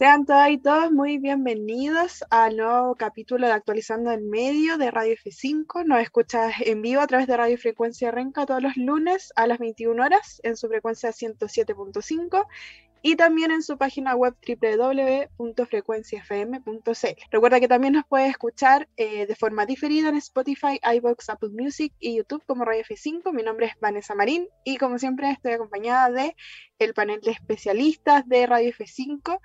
Sean todas y todos muy bienvenidos al nuevo capítulo de Actualizando en Medio de Radio F5. Nos escuchas en vivo a través de Radio Frecuencia Renca todos los lunes a las 21 horas en su frecuencia 107.5 y también en su página web www.frecuenciafm.cl. Recuerda que también nos puedes escuchar eh, de forma diferida en Spotify, iBox, Apple Music y YouTube como Radio F5. Mi nombre es Vanessa Marín y como siempre estoy acompañada de el panel de especialistas de Radio F5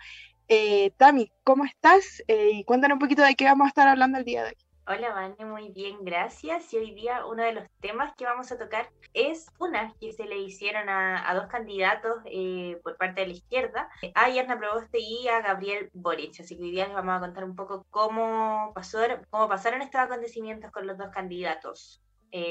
eh, Tami, ¿cómo estás? Eh, y cuéntanos un poquito de qué vamos a estar hablando el día de hoy. Hola, Vane, muy bien, gracias. Y hoy día uno de los temas que vamos a tocar es una que se le hicieron a, dos candidatos eh, por parte de la izquierda, a Yarna Proboste y a Gabriel Boric. Así que hoy día les vamos a contar un poco cómo, pasó, cómo pasaron estos acontecimientos con los dos candidatos.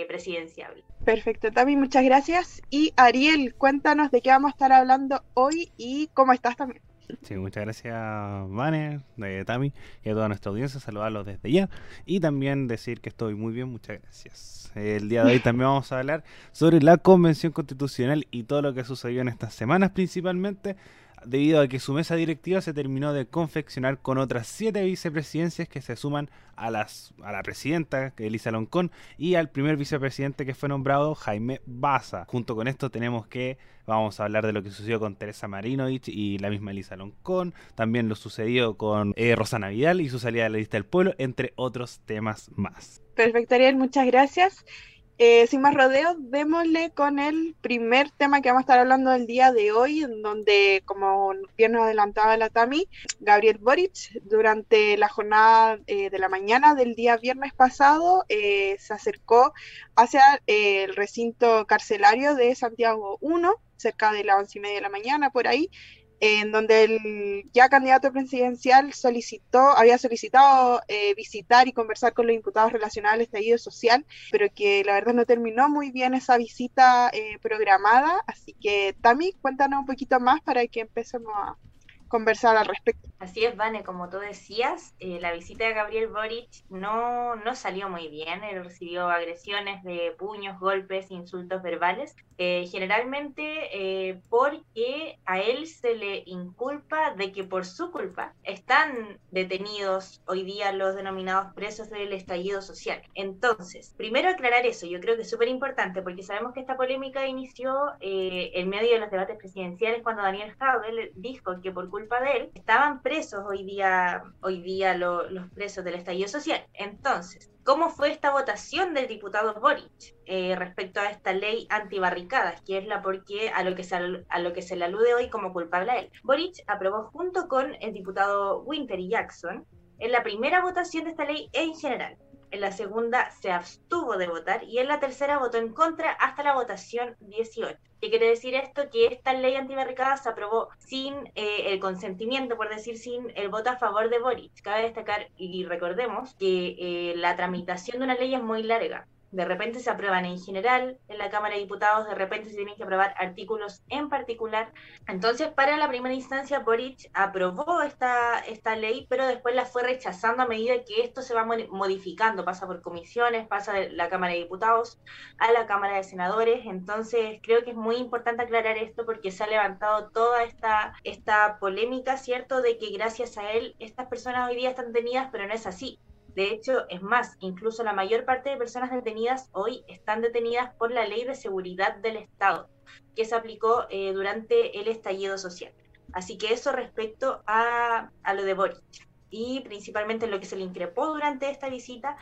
presidenciables. Perfecto, Tami, muchas gracias. Y Ariel, cuéntanos de qué vamos a estar hablando hoy y cómo estás también. Sí, muchas gracias, Vane, de Tami, y a toda nuestra audiencia, saludarlos desde ya. Y también decir que estoy muy bien, muchas gracias. El día de hoy también vamos a hablar sobre la Convención Constitucional y todo lo que sucedió en estas semanas, principalmente debido a que su mesa directiva se terminó de confeccionar con otras siete vicepresidencias que se suman a, las, a la presidenta, Elisa Loncón, y al primer vicepresidente que fue nombrado, Jaime Baza. Junto con esto tenemos que, vamos a hablar de lo que sucedió con Teresa Marinovich y la misma Elisa Loncón, también lo sucedió con eh, Rosana Vidal y su salida de la lista del pueblo, entre otros temas más. Perfecto, Ariel, muchas gracias. Eh, sin más rodeos, démosle con el primer tema que vamos a estar hablando el día de hoy, en donde, como bien nos adelantaba la Tami, Gabriel Boric, durante la jornada eh, de la mañana del día viernes pasado, eh, se acercó hacia el recinto carcelario de Santiago 1, cerca de las once y media de la mañana, por ahí, en donde el ya candidato presidencial solicitó, había solicitado eh, visitar y conversar con los imputados relacionados al estallido social, pero que la verdad no terminó muy bien esa visita eh, programada. Así que, Tami, cuéntanos un poquito más para que empecemos a, conversar al respecto. Así es, Vane, como tú decías, eh, la visita de Gabriel Boric no, no salió muy bien. Él recibió agresiones de puños, golpes, insultos verbales, eh, generalmente eh, porque a él se le inculpa de que por su culpa están detenidos hoy día los denominados presos del estallido social. Entonces, primero aclarar eso, yo creo que es súper importante porque sabemos que esta polémica inició en medio de los debates presidenciales cuando Daniel Javel dijo que por culpa de él, estaban presos hoy día, hoy día los presos del estallido social. Entonces, ¿cómo fue esta votación del diputado Boric eh, respecto a esta ley antibarricadas, que es la porque a lo que se, a lo que se le alude hoy como culpable a él? Boric aprobó junto con el diputado Winter y Jackson en la primera votación de esta ley en general en la segunda se abstuvo de votar y en la tercera votó en contra hasta la votación 18. ¿Qué quiere decir esto? Que esta ley antibarricada se aprobó sin eh, el consentimiento, por decir, sin el voto a favor de Boric. Cabe destacar y recordemos que eh, la tramitación de una ley es muy larga de repente se aprueban en general en la Cámara de Diputados, de repente se tienen que aprobar artículos en particular. Entonces, para la primera instancia, Boric aprobó esta, esta ley, pero después la fue rechazando a medida que esto se va modificando, pasa por comisiones, pasa de la Cámara de Diputados a la Cámara de Senadores. Entonces, creo que es muy importante aclarar esto porque se ha levantado toda esta, esta polémica, ¿cierto?, de que gracias a él estas personas hoy día están detenidas, pero no es así. De hecho, es más, incluso la mayor parte de personas detenidas hoy están detenidas por la Ley de Seguridad del Estado, que se aplicó eh, durante el estallido social. Así que eso respecto a, a lo de Boric. Y principalmente lo que se le increpó durante esta visita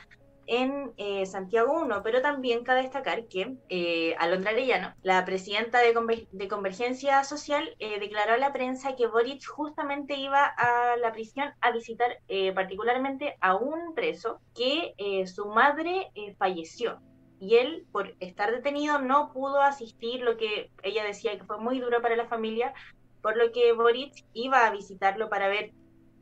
en eh, Santiago 1, pero también cabe destacar que eh, Alondra Arellano, la presidenta de, Convergencia Social, eh, declaró a la prensa que Boric justamente iba a la prisión a visitar eh, particularmente a un preso que su madre falleció. Y él, por estar detenido, no pudo asistir, lo que ella decía que fue muy duro para la familia, por lo que Boric iba a visitarlo para ver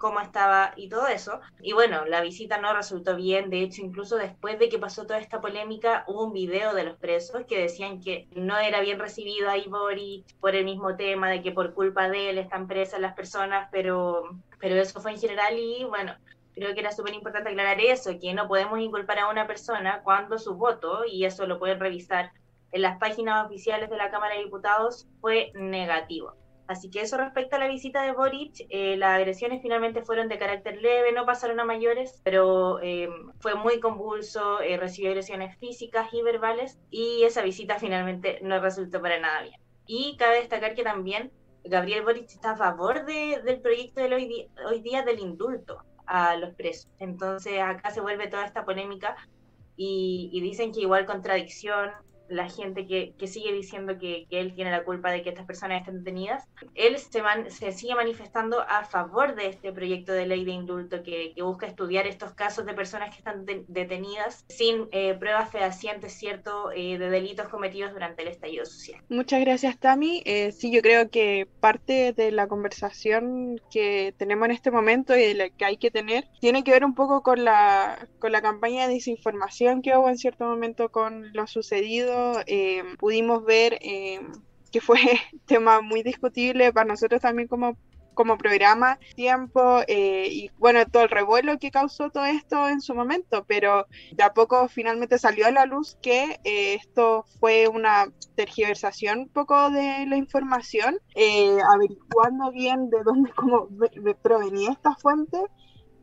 cómo estaba y todo eso. Y bueno, la visita no resultó bien, de hecho incluso después de que pasó toda esta polémica hubo un video de los presos que decían que no era bien recibido a Ibori por el mismo tema de que por culpa de él están presas las personas, pero, pero eso fue en general y bueno, creo que era súper importante aclarar eso, que no podemos inculpar a una persona cuando su voto, y eso lo pueden revisar en las páginas oficiales de la Cámara de Diputados, fue negativo. Así que eso respecto a la visita de Boric, eh, las agresiones finalmente fueron de carácter leve, no pasaron a mayores, pero eh, fue muy convulso, eh, recibió agresiones físicas y verbales y esa visita finalmente no resultó para nada bien. Y cabe destacar que también Gabriel Boric está a favor de, del proyecto de hoy, hoy día del indulto a los presos. Entonces acá se vuelve toda esta polémica y, y dicen que igual contradicción la gente que, que sigue diciendo que, que, él tiene la culpa de que estas personas estén detenidas, él se, se sigue manifestando a favor de este proyecto de ley de indulto que, que busca estudiar estos casos de personas que están detenidas sin eh, pruebas fehacientes, ¿cierto?, eh, de delitos cometidos durante el estallido social. Muchas gracias, Tami. Eh, sí, yo creo que parte de la conversación que tenemos en este momento y de la que hay que tener tiene que ver un poco con la, con la campaña de desinformación que hubo en cierto momento con lo sucedido eh, pudimos ver eh, que fue tema muy discutible para nosotros también como como programa tiempo eh, y bueno todo el revuelo que causó todo esto en su momento pero de a poco finalmente salió a la luz que esto fue una tergiversación un poco de la información averiguando bien de dónde cómo provenía esta fuente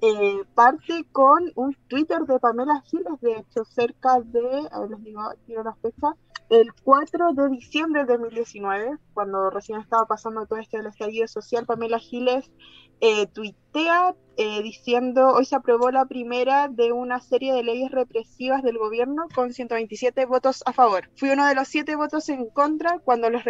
eh, parte con un Twitter de Pamela Giles, de hecho, cerca de, a ver, les digo, quiero la fecha, el 4 de diciembre de 2019, cuando recién estaba pasando todo esto del estallido social, Pamela Giles eh, tuitea eh, diciendo, hoy se aprobó la primera de una serie de leyes represivas del gobierno con 127 votos a favor. Fui uno de los siete votos en contra cuando los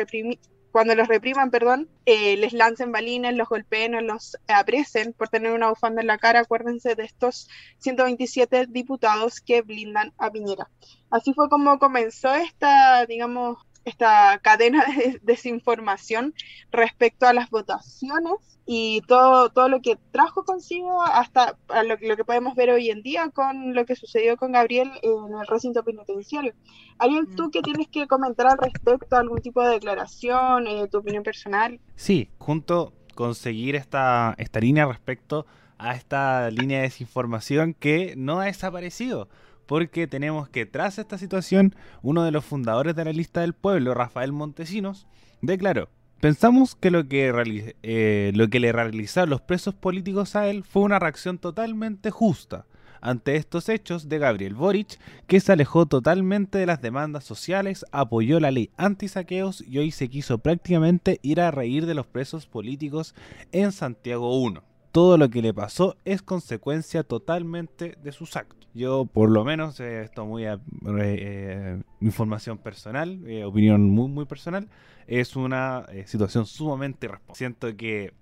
cuando los repriman, perdón, eh, les lancen balines, los golpeen o los apresen por tener una bufanda en la cara, acuérdense de estos 127 diputados que blindan a Piñera. Así fue como comenzó esta, digamos, esta cadena de desinformación respecto a las votaciones y todo, todo lo que trajo consigo hasta lo, lo, que podemos ver hoy en día con lo que sucedió con Gabriel en el recinto penitenciario. ¿Alguien tú que tienes que comentar al respecto, algún tipo de declaración, eh, tu opinión personal? Sí, junto con seguir esta, esta línea respecto a esta línea de desinformación que no ha desaparecido porque tenemos que tras esta situación, uno de los fundadores de la lista del pueblo, Rafael Montesinos, declaró, pensamos que lo que, eh, lo que le realizaron los presos políticos a él fue una reacción totalmente justa ante estos hechos de Gabriel Boric, que se alejó totalmente de las demandas sociales, apoyó la ley anti-saqueos y hoy se quiso prácticamente ir a reír de los presos políticos en Santiago 1 todo lo que le pasó es consecuencia totalmente de sus actos. Yo, por lo menos, eh, esto muy eh, eh, información personal, opinión muy, muy personal, es una situación sumamente irresponsable. Siento que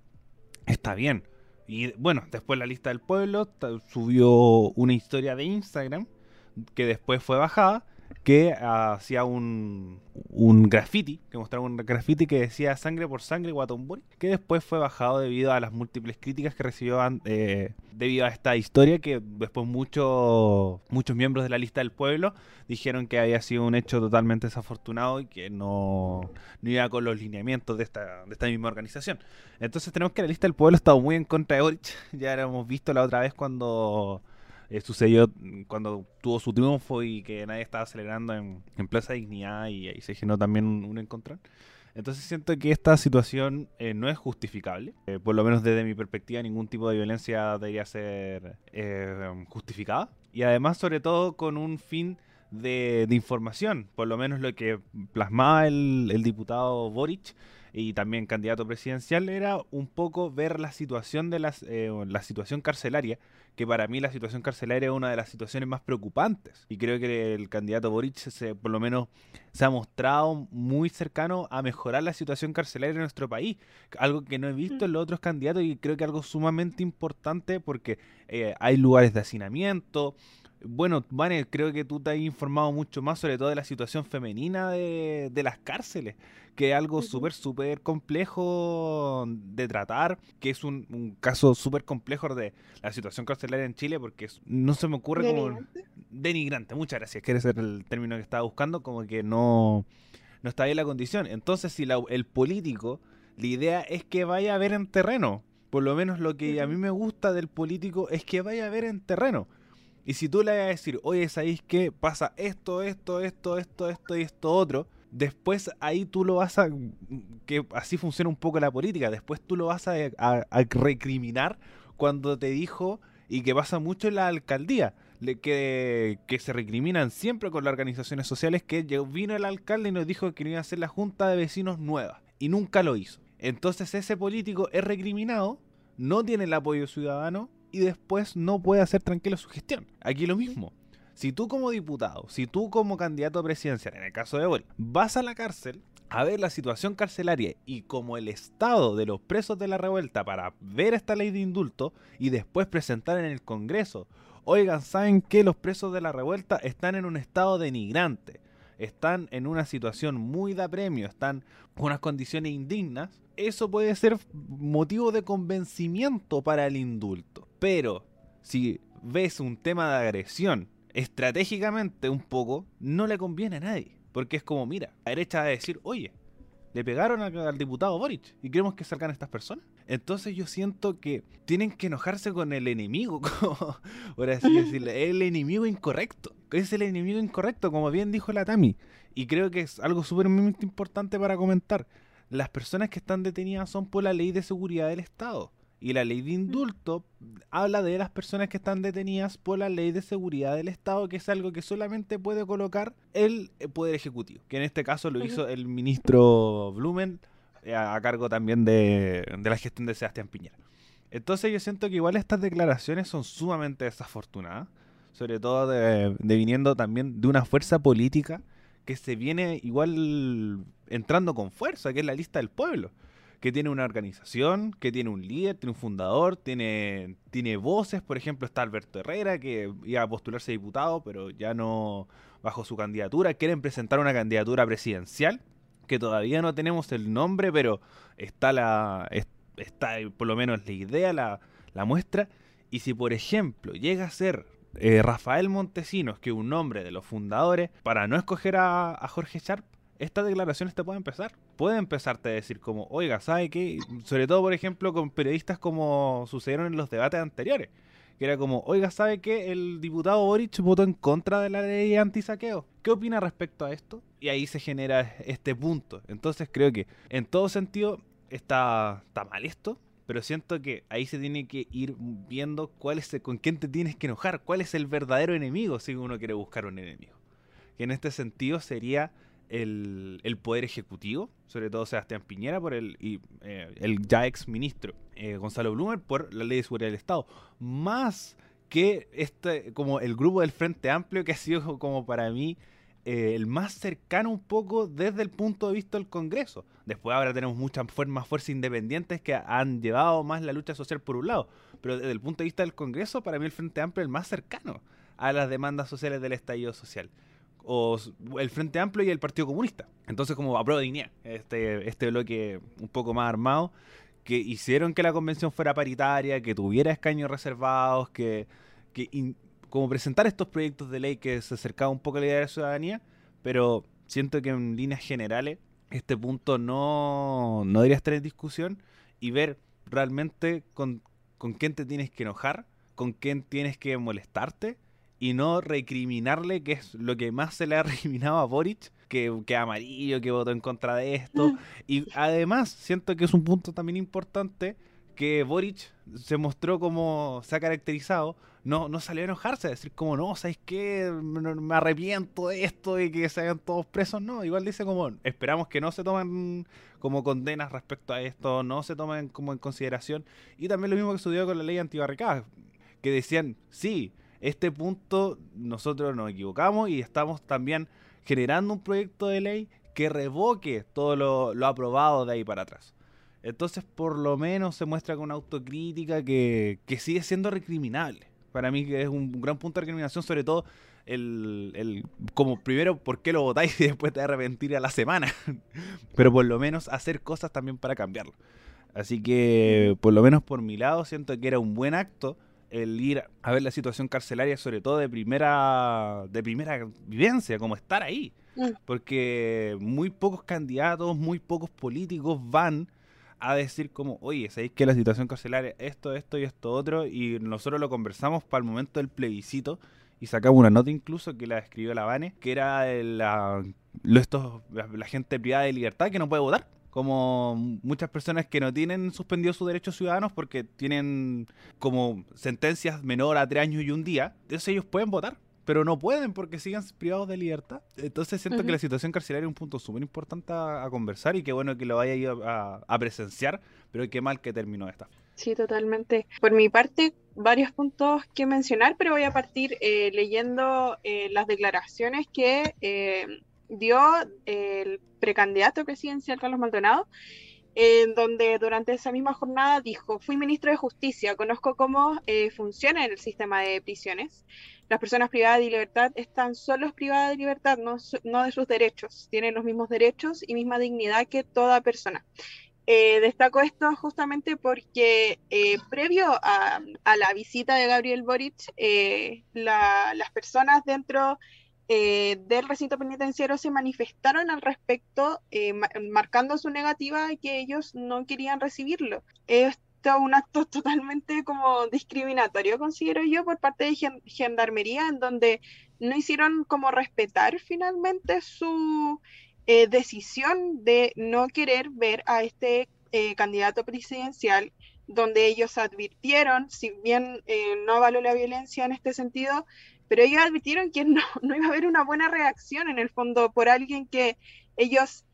está bien. Y bueno, después la lista del pueblo subió una historia de Instagram que después fue bajada que hacía un, un graffiti, que mostraba un graffiti que decía sangre por sangre Guatombori, que después fue bajado debido a las múltiples críticas que recibió eh, debido a esta historia, que después muchos muchos miembros de la lista del pueblo dijeron que había sido un hecho totalmente desafortunado y que no, no iba con los lineamientos de esta, de esta misma organización. Entonces tenemos que la lista del pueblo ha estado muy en contra de Orich, ya lo hemos visto la otra vez cuando eh, sucedió cuando tuvo su triunfo y que nadie estaba celebrando en, Plaza Dignidad y ahí se generó también un, encontrón. Entonces siento que esta situación eh, no es justificable. Eh, por lo menos desde mi perspectiva, ningún tipo de violencia debería ser justificada. Y además, sobre todo, con un fin de, información. Por lo menos lo que plasmaba el, el diputado Boric y también candidato presidencial era un poco ver la situación de las, eh, la situación carcelaria, que para mí la situación carcelaria es una de las situaciones más preocupantes. Y creo que el candidato Boric se, por lo menos se ha mostrado muy cercano a mejorar la situación carcelaria en nuestro país, algo que no he visto en los otros candidatos y creo que algo sumamente importante porque eh, hay lugares de hacinamiento, bueno, Vane, creo que tú te has informado mucho más sobre todo de la situación femenina de, de las cárceles, que es algo súper, súper complejo de tratar, que es un, un caso súper complejo de la situación carcelaria en Chile, porque no se me ocurre como... Denigrante, muchas gracias, que ser el término que estaba buscando, como que no, no está bien la condición. Entonces, si la, el político, la idea es que vaya a ver en terreno. Por lo menos lo que a mí me gusta del político es que vaya a ver en terreno y si tú le vas a decir, oye, ¿sabéis qué? Pasa esto, esto, esto, esto, esto y esto otro, después ahí tú lo vas a, que así funciona un poco la política, después tú lo vas a, recriminar cuando te dijo, y que pasa mucho en la alcaldía, que, que, se recriminan siempre con las organizaciones sociales, que vino el alcalde y nos dijo que quería hacer la junta de vecinos nueva, y nunca lo hizo. Entonces ese político es recriminado, no tiene el apoyo ciudadano, y después no puede hacer tranquilo su gestión. Aquí lo mismo. Si tú como diputado, si tú como candidato presidencial, en el caso de Boric, vas a la cárcel a ver la situación carcelaria y como el estado de los presos de la revuelta para ver esta ley de indulto y después presentar en el Congreso, oigan, ¿saben que los presos de la revuelta están en un estado denigrante? Están en una situación muy de premio, están en unas condiciones indignas. Eso puede ser motivo de convencimiento para el indulto. Pero si ves un tema de agresión estratégicamente un poco, no le conviene a nadie. Porque es como, mira, la derecha va a decir, oye, le pegaron al, diputado Boric y queremos que salgan estas personas. Entonces yo siento que tienen que enojarse con el enemigo, por así decirlo, el enemigo incorrecto. Es el enemigo incorrecto, como bien dijo la Tami. Y creo que es algo súper importante para comentar. Las personas que están detenidas son por la ley de seguridad del Estado. Y la ley de indulto habla de las personas que están detenidas por la ley de seguridad del Estado, que es algo que solamente puede colocar el eh, Poder Ejecutivo, que en este caso lo hizo el ministro Blumen, eh, a, cargo también de, la gestión de Sebastián Piñera. Entonces yo siento que igual estas declaraciones son sumamente desafortunadas, sobre todo de, de viniendo también de una fuerza política que se viene igual entrando con fuerza, que es la lista del pueblo que tiene una organización, que tiene un líder, tiene un fundador, tiene, tiene voces. Por ejemplo, está Alberto Herrera, que iba a postularse diputado, pero ya no bajo su candidatura. Quieren presentar una candidatura presidencial, que todavía no tenemos el nombre, pero está la está por lo menos la idea, la, la muestra. Y si, por ejemplo, llega a ser eh, Rafael Montesinos, que es un nombre de los fundadores, para no escoger a, a Jorge Sharp, estas declaraciones te pueden empezar. Puede empezarte a decir como, oiga, ¿sabe qué? Sobre todo, por ejemplo, con periodistas como sucedieron en los debates anteriores. Que era como, oiga, ¿sabe qué? El diputado Boric votó en contra de la ley anti-saqueo. ¿Qué opina respecto a esto? Y ahí se genera este punto. Entonces creo que en todo sentido está, está mal esto. Pero siento que ahí se tiene que ir viendo cuál es, con quién te tienes que enojar, cuál es el verdadero enemigo si uno quiere buscar un enemigo. Que en este sentido sería el, poder ejecutivo, sobre todo Sebastián Piñera por el, y, eh, el ya ex ministro eh, Gonzalo Blumer por la ley de seguridad del Estado, más que este, como el grupo del Frente Amplio que ha sido como para mí eh, el más cercano un poco desde el punto de vista del Congreso. Después ahora tenemos muchas más fuerzas independientes que han llevado más la lucha social por un lado, pero desde el punto de vista del Congreso, para mí el Frente Amplio es el más cercano a las demandas sociales del estallido social o el Frente Amplio y el Partido Comunista. Entonces, como a prueba de dignidad, este, este bloque un poco más armado, que hicieron que la convención fuera paritaria, que tuviera escaños reservados, que, que como presentar estos proyectos de ley que se acercaba un poco a la idea de la ciudadanía, pero siento que en líneas generales este punto no, no debería estar en discusión y ver realmente con, con quién te tienes que enojar, con quién tienes que molestarte y no recriminarle, que es lo que más se le ha recriminado a Boric, que, que amarillo, que votó en contra de esto. Mm. Y además, siento que es un punto también importante que Boric se mostró como se ha caracterizado, no, no salió a enojarse, a decir como, no, ¿sabes qué? Me arrepiento de esto y que se hagan todos presos, no, igual dice como, esperamos que no se tomen como condenas respecto a esto, no se tomen como en consideración. Y también lo mismo que sucedió con la ley antibarricada, que decían, sí, este punto nosotros nos equivocamos y estamos también generando un proyecto de ley que revoque todo lo, aprobado de ahí para atrás. Entonces, por lo menos se muestra con autocrítica que, sigue siendo recriminable. Para mí que es un, gran punto de recriminación, sobre todo el, el, como primero por qué lo votáis y después te arrepentir a la semana. Pero por lo menos hacer cosas también para cambiarlo. Así que, por lo menos por mi lado, siento que era un buen acto el ir a ver la situación carcelaria, sobre todo de primera, de primera vivencia, como estar ahí. Mm. Porque muy pocos candidatos, muy pocos políticos van a decir como, oye, ¿sabéis que la situación carcelaria esto, esto y esto otro? Y nosotros lo conversamos para el momento del plebiscito y sacamos una nota incluso que la escribió la Vane, que era la, estos, la, gente privada de libertad que no puede votar como muchas personas que no tienen suspendido sus derechos ciudadanos porque tienen como sentencias menor a tres años y un día, entonces ellos pueden votar pero no pueden porque siguen privados de libertad. Entonces siento que la situación carcelaria es un punto súper importante a, conversar y qué bueno que lo vaya a, a, presenciar, pero qué mal que terminó esta. Sí, totalmente. Por mi parte, varios puntos que mencionar, pero voy a partir eh, leyendo eh, las declaraciones que eh, dio el precandidato presidencial Carlos Maldonado en donde durante esa misma jornada dijo, fui ministro de Justicia, conozco cómo funciona el sistema de prisiones las personas privadas de libertad están solo privadas de libertad, no, no, de sus derechos. Tienen los mismos derechos y misma dignidad que toda persona. Eh, destaco esto justamente porque eh, previo a, la visita de Gabriel Boric, eh, las personas dentro del recinto penitenciario se manifestaron al respecto, marcando su negativa y que ellos no querían recibirlo. Un acto totalmente como discriminatorio, considero yo, por parte de Gendarmería, en donde no hicieron como respetar finalmente su eh, decisión de no querer ver a este eh, candidato presidencial, donde ellos advirtieron, si bien eh, no avaló la violencia en este sentido, pero ellos advirtieron que no, no iba a haber una buena reacción en el fondo por alguien que ellos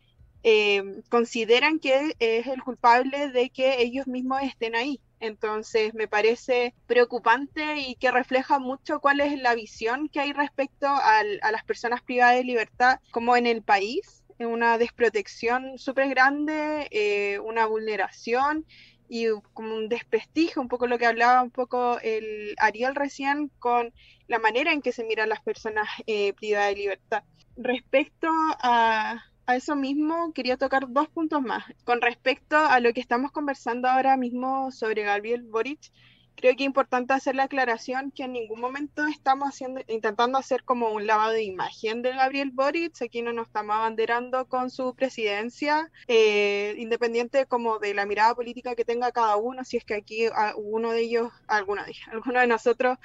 eh, consideran que es el culpable de que ellos mismos estén ahí. Entonces me parece preocupante y que refleja mucho cuál es la visión que hay respecto a las personas privadas de libertad como en el país, una desprotección súper grande, eh, una vulneración y como un desprestigio, un poco lo que hablaba un poco el Ariel recién con la manera en que se miran las personas eh, privadas de libertad. Respecto a, a eso mismo quería tocar dos puntos más. Con respecto a lo que estamos conversando ahora mismo sobre Gabriel Boric, creo que es importante hacer la aclaración que en ningún momento estamos haciendo, intentando hacer como un lavado de imagen de Gabriel Boric. Aquí no nos estamos abanderando con su presidencia, eh, independiente como de la mirada política que tenga cada uno, si es que aquí uno de ellos, alguno de, alguno de nosotros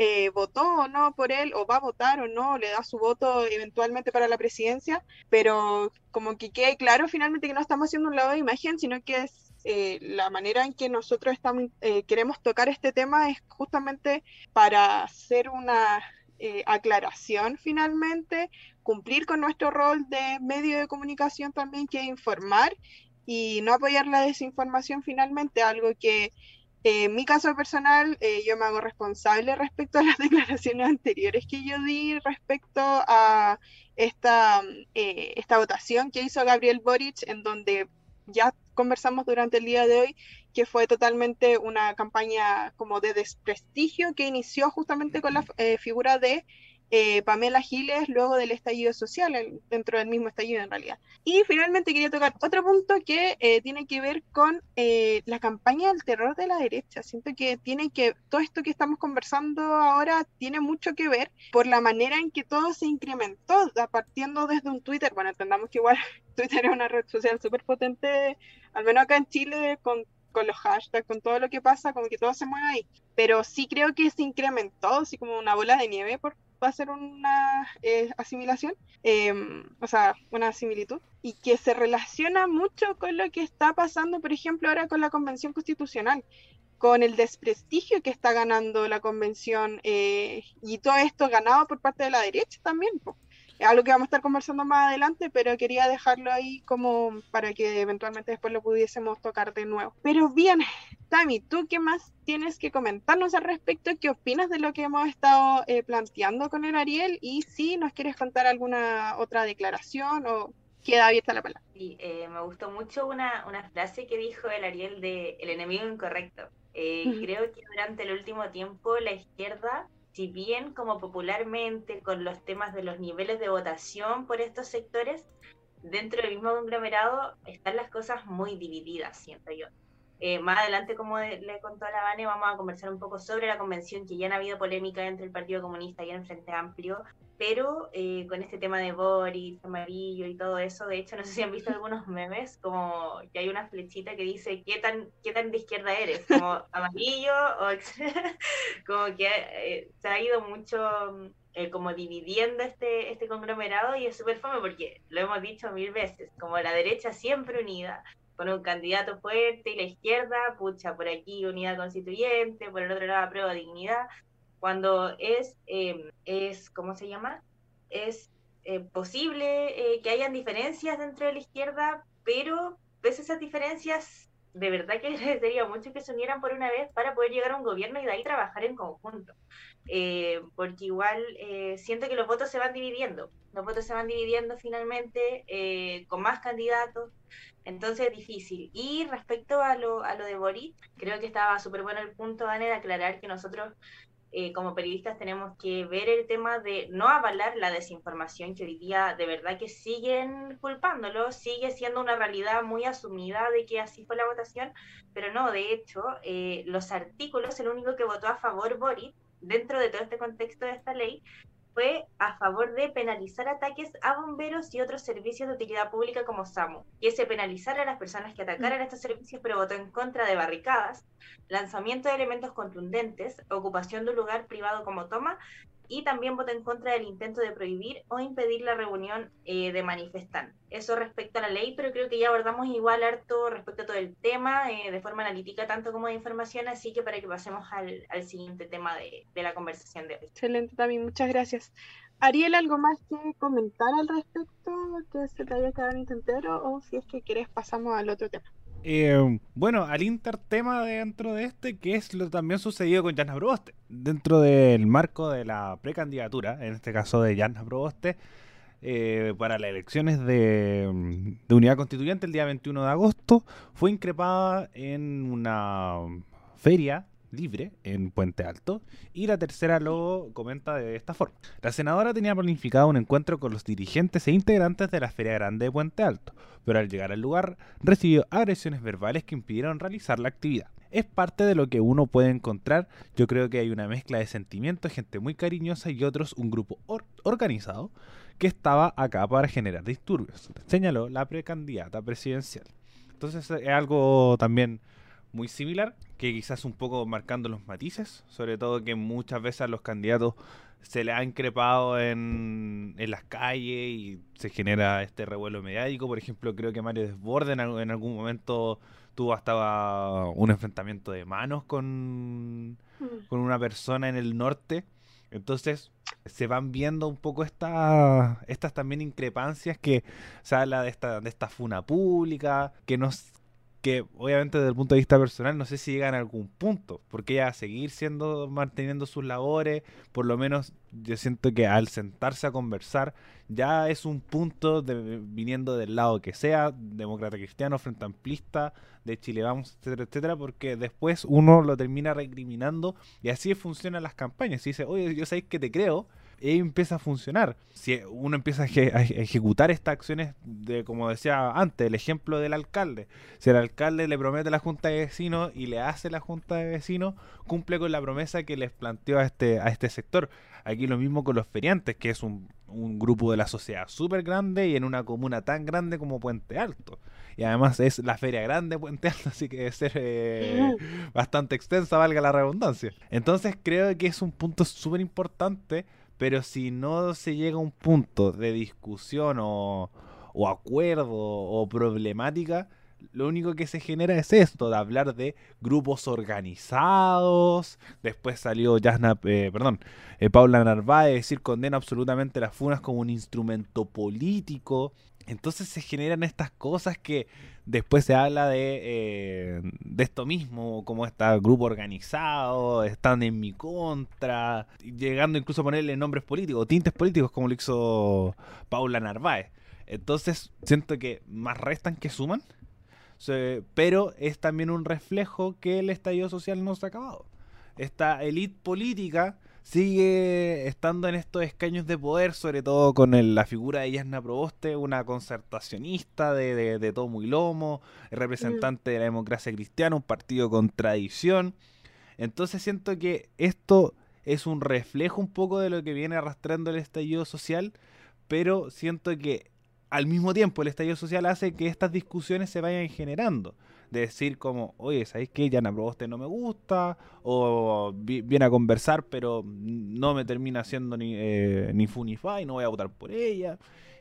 eh, votó o no por él, o va a votar o no, le da su voto eventualmente para la presidencia, pero como que quede claro finalmente que no estamos haciendo un lado de imagen, sino que es eh, la manera en que nosotros eh, queremos tocar este tema es justamente para hacer una aclaración finalmente, cumplir con nuestro rol de medio de comunicación también, que es informar y no apoyar la desinformación finalmente, algo que en mi caso personal, eh, yo me hago responsable respecto a las declaraciones anteriores que yo di respecto a esta, eh, esta votación que hizo Gabriel Boric, en donde ya conversamos durante el día de hoy, que fue totalmente una campaña como de desprestigio que inició justamente con la eh, figura de eh, Pamela Giles luego del estallido social, dentro del mismo estallido en realidad. Y finalmente quería tocar otro punto que eh, tiene que ver con eh, la campaña del terror de la derecha. Siento que tiene que, todo esto que estamos conversando ahora tiene mucho que ver por la manera en que todo se incrementó, partiendo desde un Twitter. Bueno, entendamos que igual Twitter es una red social súper potente, al menos acá en Chile, con los hashtags, con todo lo que pasa, como que todo se mueve ahí. Pero sí creo que se incrementó, así como una bola de nieve por, va a ser una eh, asimilación, em, o sea, una similitud, y que se relaciona mucho con lo que está pasando, por ejemplo, ahora con la Convención Constitucional, con el desprestigio que está ganando la Convención eh, y todo esto ganado por parte de la derecha también. Algo que vamos a estar conversando más adelante, pero quería dejarlo ahí como para que eventualmente después lo pudiésemos tocar de nuevo. Pero bien, Tami, ¿tú qué más tienes que comentarnos al respecto? ¿Qué opinas de lo que hemos estado eh, planteando con el Ariel? Y si nos quieres contar alguna otra declaración o queda abierta la palabra. Sí, eh, me gustó mucho una, una, frase que dijo el Ariel de el enemigo incorrecto. Eh, creo que durante el último tiempo la izquierda si bien como popularmente con los temas de los niveles de votación por estos sectores, dentro del mismo conglomerado están las cosas muy divididas, siento yo. Eh, más adelante, como le contó a la Vane, vamos a conversar un poco sobre la convención, que ya han habido polémica entre el Partido Comunista y el Frente Amplio, pero eh, con este tema de Boris, amarillo y todo eso, de hecho, no sé si han visto algunos memes, como que hay una flechita que dice, ¿qué tan, qué tan de izquierda eres? Como amarillo o... como que eh, se ha ido mucho eh, como dividiendo este, este conglomerado y es súper fome porque lo hemos dicho mil veces, como la derecha siempre unida, con un candidato fuerte y la izquierda, pucha, por aquí unidad constituyente, por el otro lado prueba dignidad, cuando es, eh, es ¿cómo se llama? Es eh, posible eh, que hayan diferencias dentro de la izquierda, pero pese a esas diferencias, de verdad que sería mucho que se unieran por una vez para poder llegar a un gobierno y de ahí trabajar en conjunto. porque igual siento que los votos se van dividiendo, los votos se van dividiendo finalmente con más candidatos, entonces es difícil. Y respecto a lo, a lo de Boris, creo que estaba súper bueno el punto, Ana, de aclarar que nosotros eh, como periodistas tenemos que ver el tema de no avalar la desinformación que hoy día de verdad que siguen culpándolo, sigue siendo una realidad muy asumida de que así fue la votación, pero no, de hecho, eh, los artículos, el único que votó a favor Boris, dentro de todo este contexto de esta ley, fue a favor de penalizar ataques a bomberos y otros servicios de utilidad pública como SAMU, y ese penalizar a las personas que atacaran estos servicios, pero votó en contra de barricadas, lanzamiento de elementos contundentes, ocupación de un lugar privado como toma y también vota en contra del intento de prohibir o impedir la reunión eh, de manifestantes. Eso respecto a la ley, pero creo que ya abordamos igual harto respecto a todo el tema, eh, de forma analítica tanto como de información, así que para que pasemos al, siguiente tema de, la conversación de hoy. Excelente, también muchas gracias. Ariel, ¿algo más que comentar al respecto que se te haya quedado en el tintero o si es que quieres pasamos al otro tema? Eh, bueno, al intertema dentro de este, que es lo también sucedido con Jana Proboste. Dentro del marco de la precandidatura, en este caso de Jana Proboste, eh, para las elecciones de, de, unidad constituyente el día 21 de agosto, fue increpada en una feria libre en Puente Alto y la tercera lo comenta de esta forma. La senadora tenía planificado un encuentro con los dirigentes e integrantes de la Feria Grande de Puente Alto, pero al llegar al lugar recibió agresiones verbales que impidieron realizar la actividad. Es parte de lo que uno puede encontrar, yo creo que hay una mezcla de sentimientos, gente muy cariñosa y otros un grupo or organizado que estaba acá para generar disturbios, señaló la precandidata presidencial. Entonces es algo también muy similar, que quizás un poco marcando los matices, sobre todo que muchas veces a los candidatos se le ha increpado en, en las calles y se genera este revuelo mediático. Por ejemplo, creo que Mario Desborde en, en algún momento tuvo hasta un enfrentamiento de manos con, mm. con una persona en el norte. Entonces se van viendo un poco esta, estas también increpancias que se habla de esta, de esta funa pública, que nos que obviamente desde el punto de vista personal no sé si llegan a algún punto, porque ella a seguir siendo, manteniendo sus labores, por lo menos yo siento que al sentarse a conversar ya es un punto de, viniendo del lado que sea, demócrata cristiano, frente amplista, de Chile Vamos, etcétera, etcétera, porque después uno lo termina recriminando y así funcionan las campañas, y dice, oye, yo sabéis que te creo, empieza a funcionar. Si uno empieza a, ejecutar estas acciones, de como decía antes, el ejemplo del alcalde. Si el alcalde le promete a la junta de vecinos y le hace la junta de vecinos, cumple con la promesa que les planteó a este, a este sector. Aquí lo mismo con los feriantes, que es un, un grupo de la sociedad súper grande y en una comuna tan grande como Puente Alto. Y además es la feria grande Puente Alto, así que debe ser eh, bastante extensa, valga la redundancia. Entonces creo que es un punto súper importante pero si no se llega a un punto de discusión o, acuerdo o problemática, lo único que se genera es esto, de hablar de grupos organizados. Después salió Jasna, eh, perdón, eh, Paula Narváez decir condena absolutamente las funas como un instrumento político. Entonces se generan estas cosas que después se habla de, eh, de esto mismo, como está grupo organizado, están en mi contra, llegando incluso a ponerle nombres políticos, tintes políticos como lo hizo Paula Narváez. Entonces siento que más restan que suman, pero es también un reflejo que el estallido social no se ha acabado. Esta élite política sigue estando en estos escaños de poder, sobre todo con la figura de Yasna Proboste, una concertacionista de, de, todo muy lomo, representante de la democracia cristiana, un partido con tradición. Entonces siento que esto es un reflejo un poco de lo que viene arrastrando el estallido social, pero siento que al mismo tiempo el estallido social hace que estas discusiones se vayan generando. De decir como, oye, ¿sabéis qué? Yana Proboste no me gusta, o viene a conversar, pero no me termina siendo ni, eh, ni fu ni fa y no voy a votar por ella.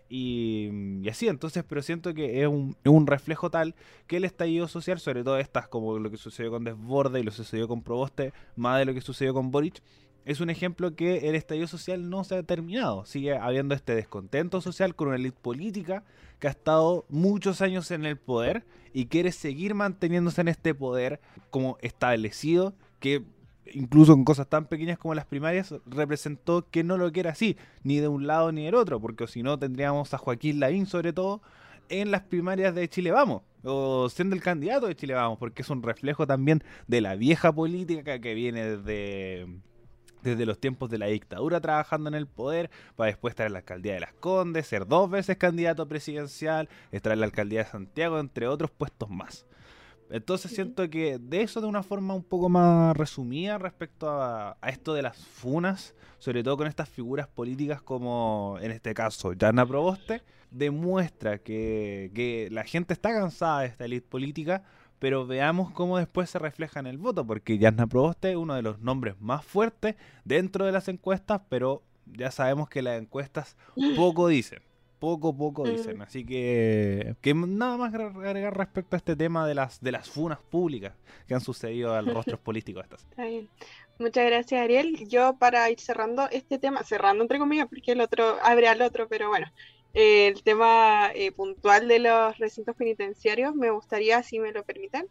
Y, así, entonces, pero siento que es un, un, reflejo tal que el estallido social, sobre todo estas, como lo que sucedió con Desborde y lo que sucedió con Proboste, más de lo que sucedió con Boric, es un ejemplo que el estallido social no se ha terminado. Sigue habiendo este descontento social con una élite política que ha estado muchos años en el poder y quiere seguir manteniéndose en este poder como establecido que incluso con cosas tan pequeñas como las primarias, representó que no lo quiera así, ni de un lado ni del otro, porque si no tendríamos a Joaquín Lavín sobre todo en las primarias de Chile Vamos, o siendo el candidato de Chile Vamos, porque es un reflejo también de la vieja política que viene desde desde los tiempos de la dictadura trabajando en el poder, para después estar en la alcaldía de Las Condes, ser dos veces candidato presidencial, estar en la alcaldía de Santiago, entre otros puestos más. Entonces siento que de eso de una forma un poco más resumida respecto a, esto de las funas, sobre todo con estas figuras políticas como en este caso Jana Proboste, demuestra que, que la gente está cansada de esta élite política, pero veamos cómo después se refleja en el voto, porque Jasna Proboste es uno de los nombres más fuertes dentro de las encuestas, pero ya sabemos que las encuestas poco dicen, poco poco mm. dicen, así que, que nada más agregar respecto a este tema de las de las funas públicas que han sucedido a los rostros políticos estas. Está bien. Muchas gracias, Ariel. Yo para ir cerrando este tema, cerrando entre comillas, porque el otro abre al otro, pero bueno, el tema eh, puntual de los recintos penitenciarios, me gustaría, si me lo permiten,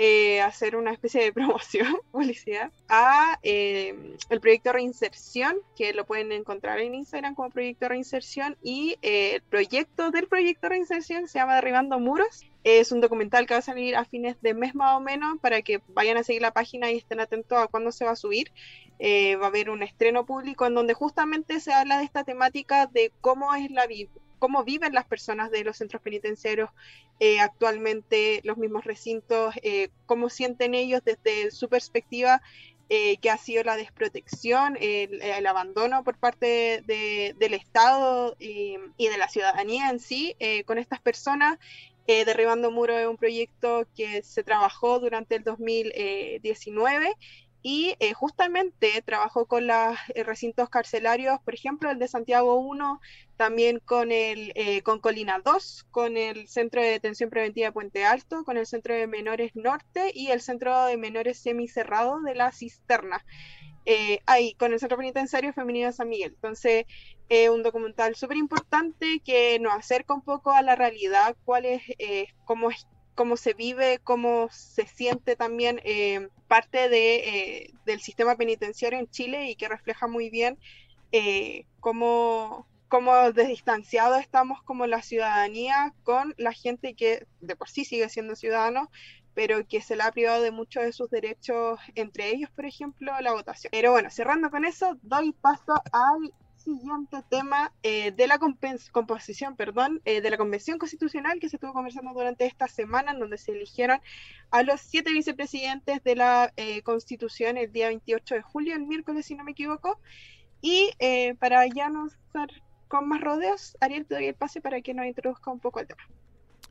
eh, hacer una especie de promoción, publicidad, a eh, el proyecto Reinserción, que lo pueden encontrar en Instagram como proyecto Reinserción, y el proyecto del proyecto Reinserción se llama Derribando Muros. Es un documental que va a salir a fines de mes más o menos para que vayan a seguir la página y estén atentos a cuándo se va a subir. va a haber un estreno público en donde justamente se habla de esta temática de cómo es la vida cómo viven las personas de los centros penitenciarios eh, actualmente, los mismos recintos, eh, cómo sienten ellos desde su perspectiva eh, que ha sido la desprotección, el, abandono por parte del Estado y, de la ciudadanía en sí con estas personas. Derribando Muro es un proyecto que se trabajó durante el 2019 y eh, justamente trabajó con los eh, recintos carcelarios, por ejemplo, el de Santiago 1, también con, el, eh, con Colina 2, con el Centro de Detención Preventiva Puente Alto, con el Centro de Menores Norte y el Centro de Menores Semicerrado de la Cisterna. ahí, con el Centro Penitenciario Femenino San Miguel. Entonces, es un documental súper importante que nos acerca un poco a la realidad, cuál cómo es cómo se vive, cómo se siente también eh, parte de, eh, del sistema penitenciario en Chile y que refleja muy bien eh, cómo, cómo distanciado estamos como la ciudadanía con la gente que de por sí sigue siendo ciudadano, pero que se le ha privado de muchos de sus derechos, entre ellos, por ejemplo, la votación. Pero bueno, cerrando con eso, doy paso al siguiente tema eh, de la composición, perdón, eh, de la Convención Constitucional que se estuvo conversando durante esta semana, en donde se eligieron a los siete vicepresidentes de la eh, Constitución el día 28 de julio, el miércoles, si no me equivoco. Y para ya no estar con más rodeos, Ariel, te doy el pase para que nos introduzca un poco el tema.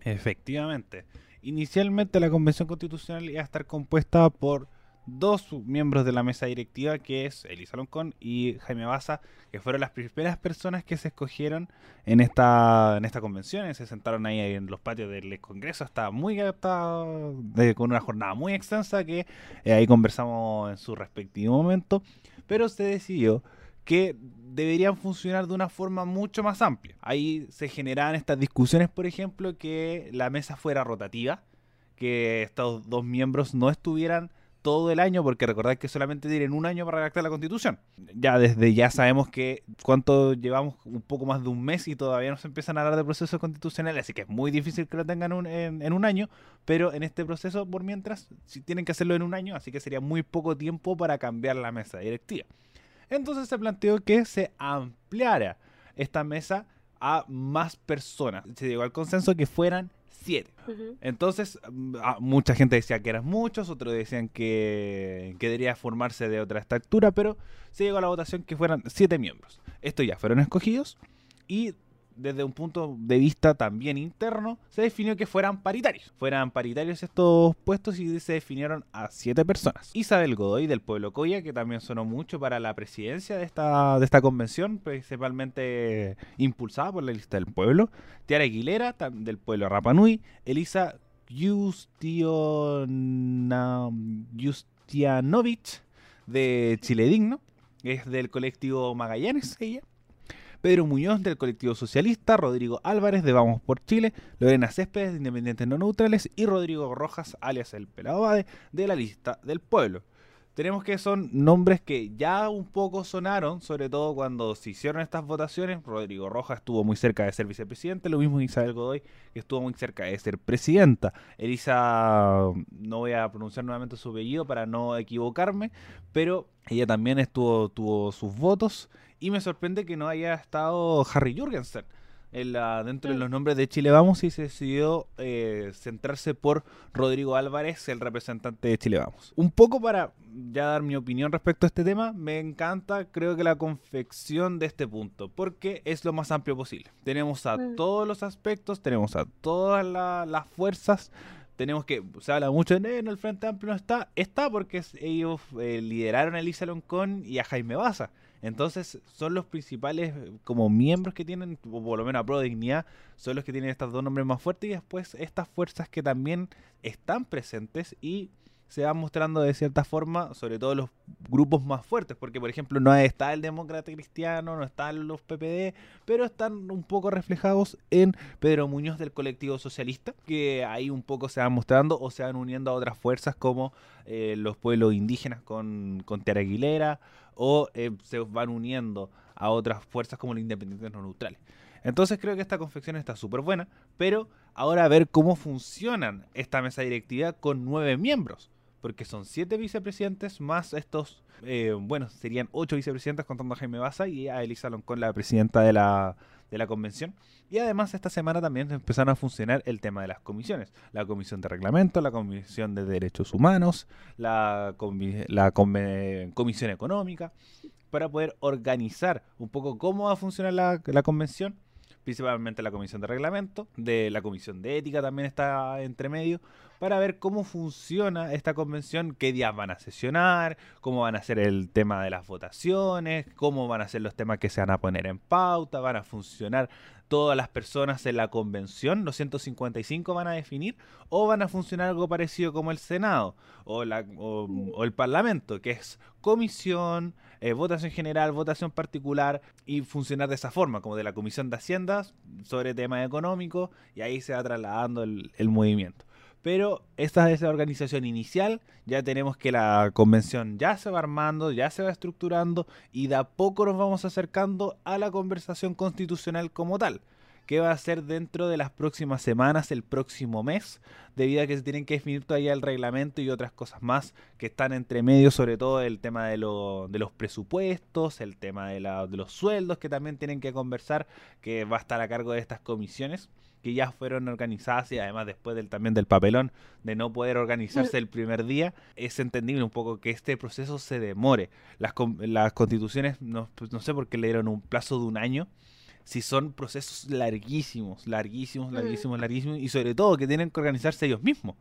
Efectivamente. Inicialmente la Convención Constitucional iba a estar compuesta por dos miembros de la mesa directiva, que es Elisa Loncón y Jaime Baza, que fueron las primeras personas que se escogieron en esta, en esta convención. Se sentaron ahí en los patios del Congreso, estaba muy adaptado, con una jornada muy extensa que eh, ahí conversamos en su respectivo momento, pero se decidió que deberían funcionar de una forma mucho más amplia. Ahí se generaban estas discusiones, por ejemplo, que la mesa fuera rotativa, que estos dos miembros no estuvieran todo el año, porque recordad que solamente tienen un año para redactar la constitución. Ya desde ya sabemos que cuánto llevamos un poco más de un mes y todavía no se empiezan a hablar de procesos constitucionales, así que es muy difícil que lo tengan en, un año, pero en este proceso, por mientras, si tienen que hacerlo en un año, así que sería muy poco tiempo para cambiar la mesa directiva. Entonces se planteó que se ampliara esta mesa a más personas. Se llegó al consenso que fueran siete. Entonces, mm, ah, mucha gente decía que eran muchos, otros decían que, que debería formarse de otra estructura, pero se llegó a la votación que fueran siete miembros. Estos ya fueron escogidos y desde un punto de vista también interno, se definió que fueran paritarios. Fueran paritarios estos puestos y se definieron a siete personas. Isabel Godoy del pueblo Coya, que también sonó mucho para la presidencia de esta, de esta convención, principalmente impulsada por la lista del pueblo. Tiara Aguilera del pueblo Rapanui. Elisa Justianovich de Chile Digno. Es del colectivo Magallanes, ella. Pedro Muñoz del colectivo socialista, Rodrigo Álvarez de Vamos por Chile, Lorena Céspedes de Independientes No Neutrales y Rodrigo Rojas, alias el Pelado Bade, de la lista del pueblo. Tenemos que son nombres que ya un poco sonaron, sobre todo cuando se hicieron estas votaciones. Rodrigo Rojas estuvo muy cerca de ser vicepresidente, lo mismo Isabel Godoy, que estuvo muy cerca de ser presidenta. Elisa, no voy a pronunciar nuevamente su apellido para no equivocarme, pero ella también estuvo, tuvo sus votos y me sorprende que no haya estado Harry Jurgensen en la, dentro de los nombres de Chile Vamos y se decidió eh, centrarse por Rodrigo Álvarez, el representante de Chile Vamos. Un poco para ya dar mi opinión respecto a este tema, me encanta creo que la confección de este punto, porque es lo más amplio posible. Tenemos a mm. todos los aspectos, tenemos a todas las fuerzas, tenemos que, se habla mucho de, en el Frente Amplio no está, está porque ellos eh, lideraron a Elisa Loncón y a Jaime Baza. Entonces son los principales eh, como miembros que tienen, o por lo menos a Pro Dignidad, son los que tienen estos dos nombres más fuertes y después estas fuerzas que también están presentes y se van mostrando de cierta forma, sobre todo los grupos más fuertes, porque por ejemplo no está el demócrata cristiano, no están los PPD, pero están un poco reflejados en Pedro Muñoz del colectivo socialista, que ahí un poco se van mostrando o se van uniendo a otras fuerzas como eh, los pueblos indígenas con, con Aguilera, o eh, se van uniendo a otras fuerzas como los independientes no neutrales. Entonces creo que esta confección está súper buena, pero ahora ver cómo funcionan esta mesa directiva con nueve miembros porque son siete vicepresidentes más estos, eh, bueno, serían ocho vicepresidentes contando a Jaime Baza y a Elisa Loncón, la presidenta de la, de la convención. Y además esta semana también empezaron a funcionar el tema de las comisiones. La comisión de reglamento, la comisión de derechos humanos, la, la comisión económica, para poder organizar un poco cómo va a funcionar la, la convención principalmente la comisión de reglamento, de la comisión de ética también está entre medio, para ver cómo funciona esta convención, qué días van a sesionar, cómo van a ser el tema de las votaciones, cómo van a ser los temas que se van a poner en pauta, van a funcionar todas las personas en la convención, los 155 van a definir, o van a funcionar algo parecido como el Senado o, la, o, el Parlamento, que es comisión, eh, votación general, votación particular, y funcionar de esa forma, como de la Comisión de Haciendas sobre temas económicos, y ahí se va trasladando el, el movimiento. Pero esta es la organización inicial, ya tenemos que la convención ya se va armando, ya se va estructurando y de a poco nos vamos acercando a la conversación constitucional como tal que va a ser dentro de las próximas semanas, el próximo mes, debido a que se tienen que definir todavía el reglamento y otras cosas más que están entre medio, sobre todo el tema de, los presupuestos, el tema de, de los sueldos que también tienen que conversar, que va a estar a cargo de estas comisiones que ya fueron organizadas y además después del, también del papelón de no poder organizarse el primer día, es entendible un poco que este proceso se demore. Las, las constituciones, no, pues, no sé por qué le dieron un plazo de un año, si son procesos larguísimos, larguísimos, larguísimos, larguísimos, y sobre todo que tienen que organizarse ellos mismos.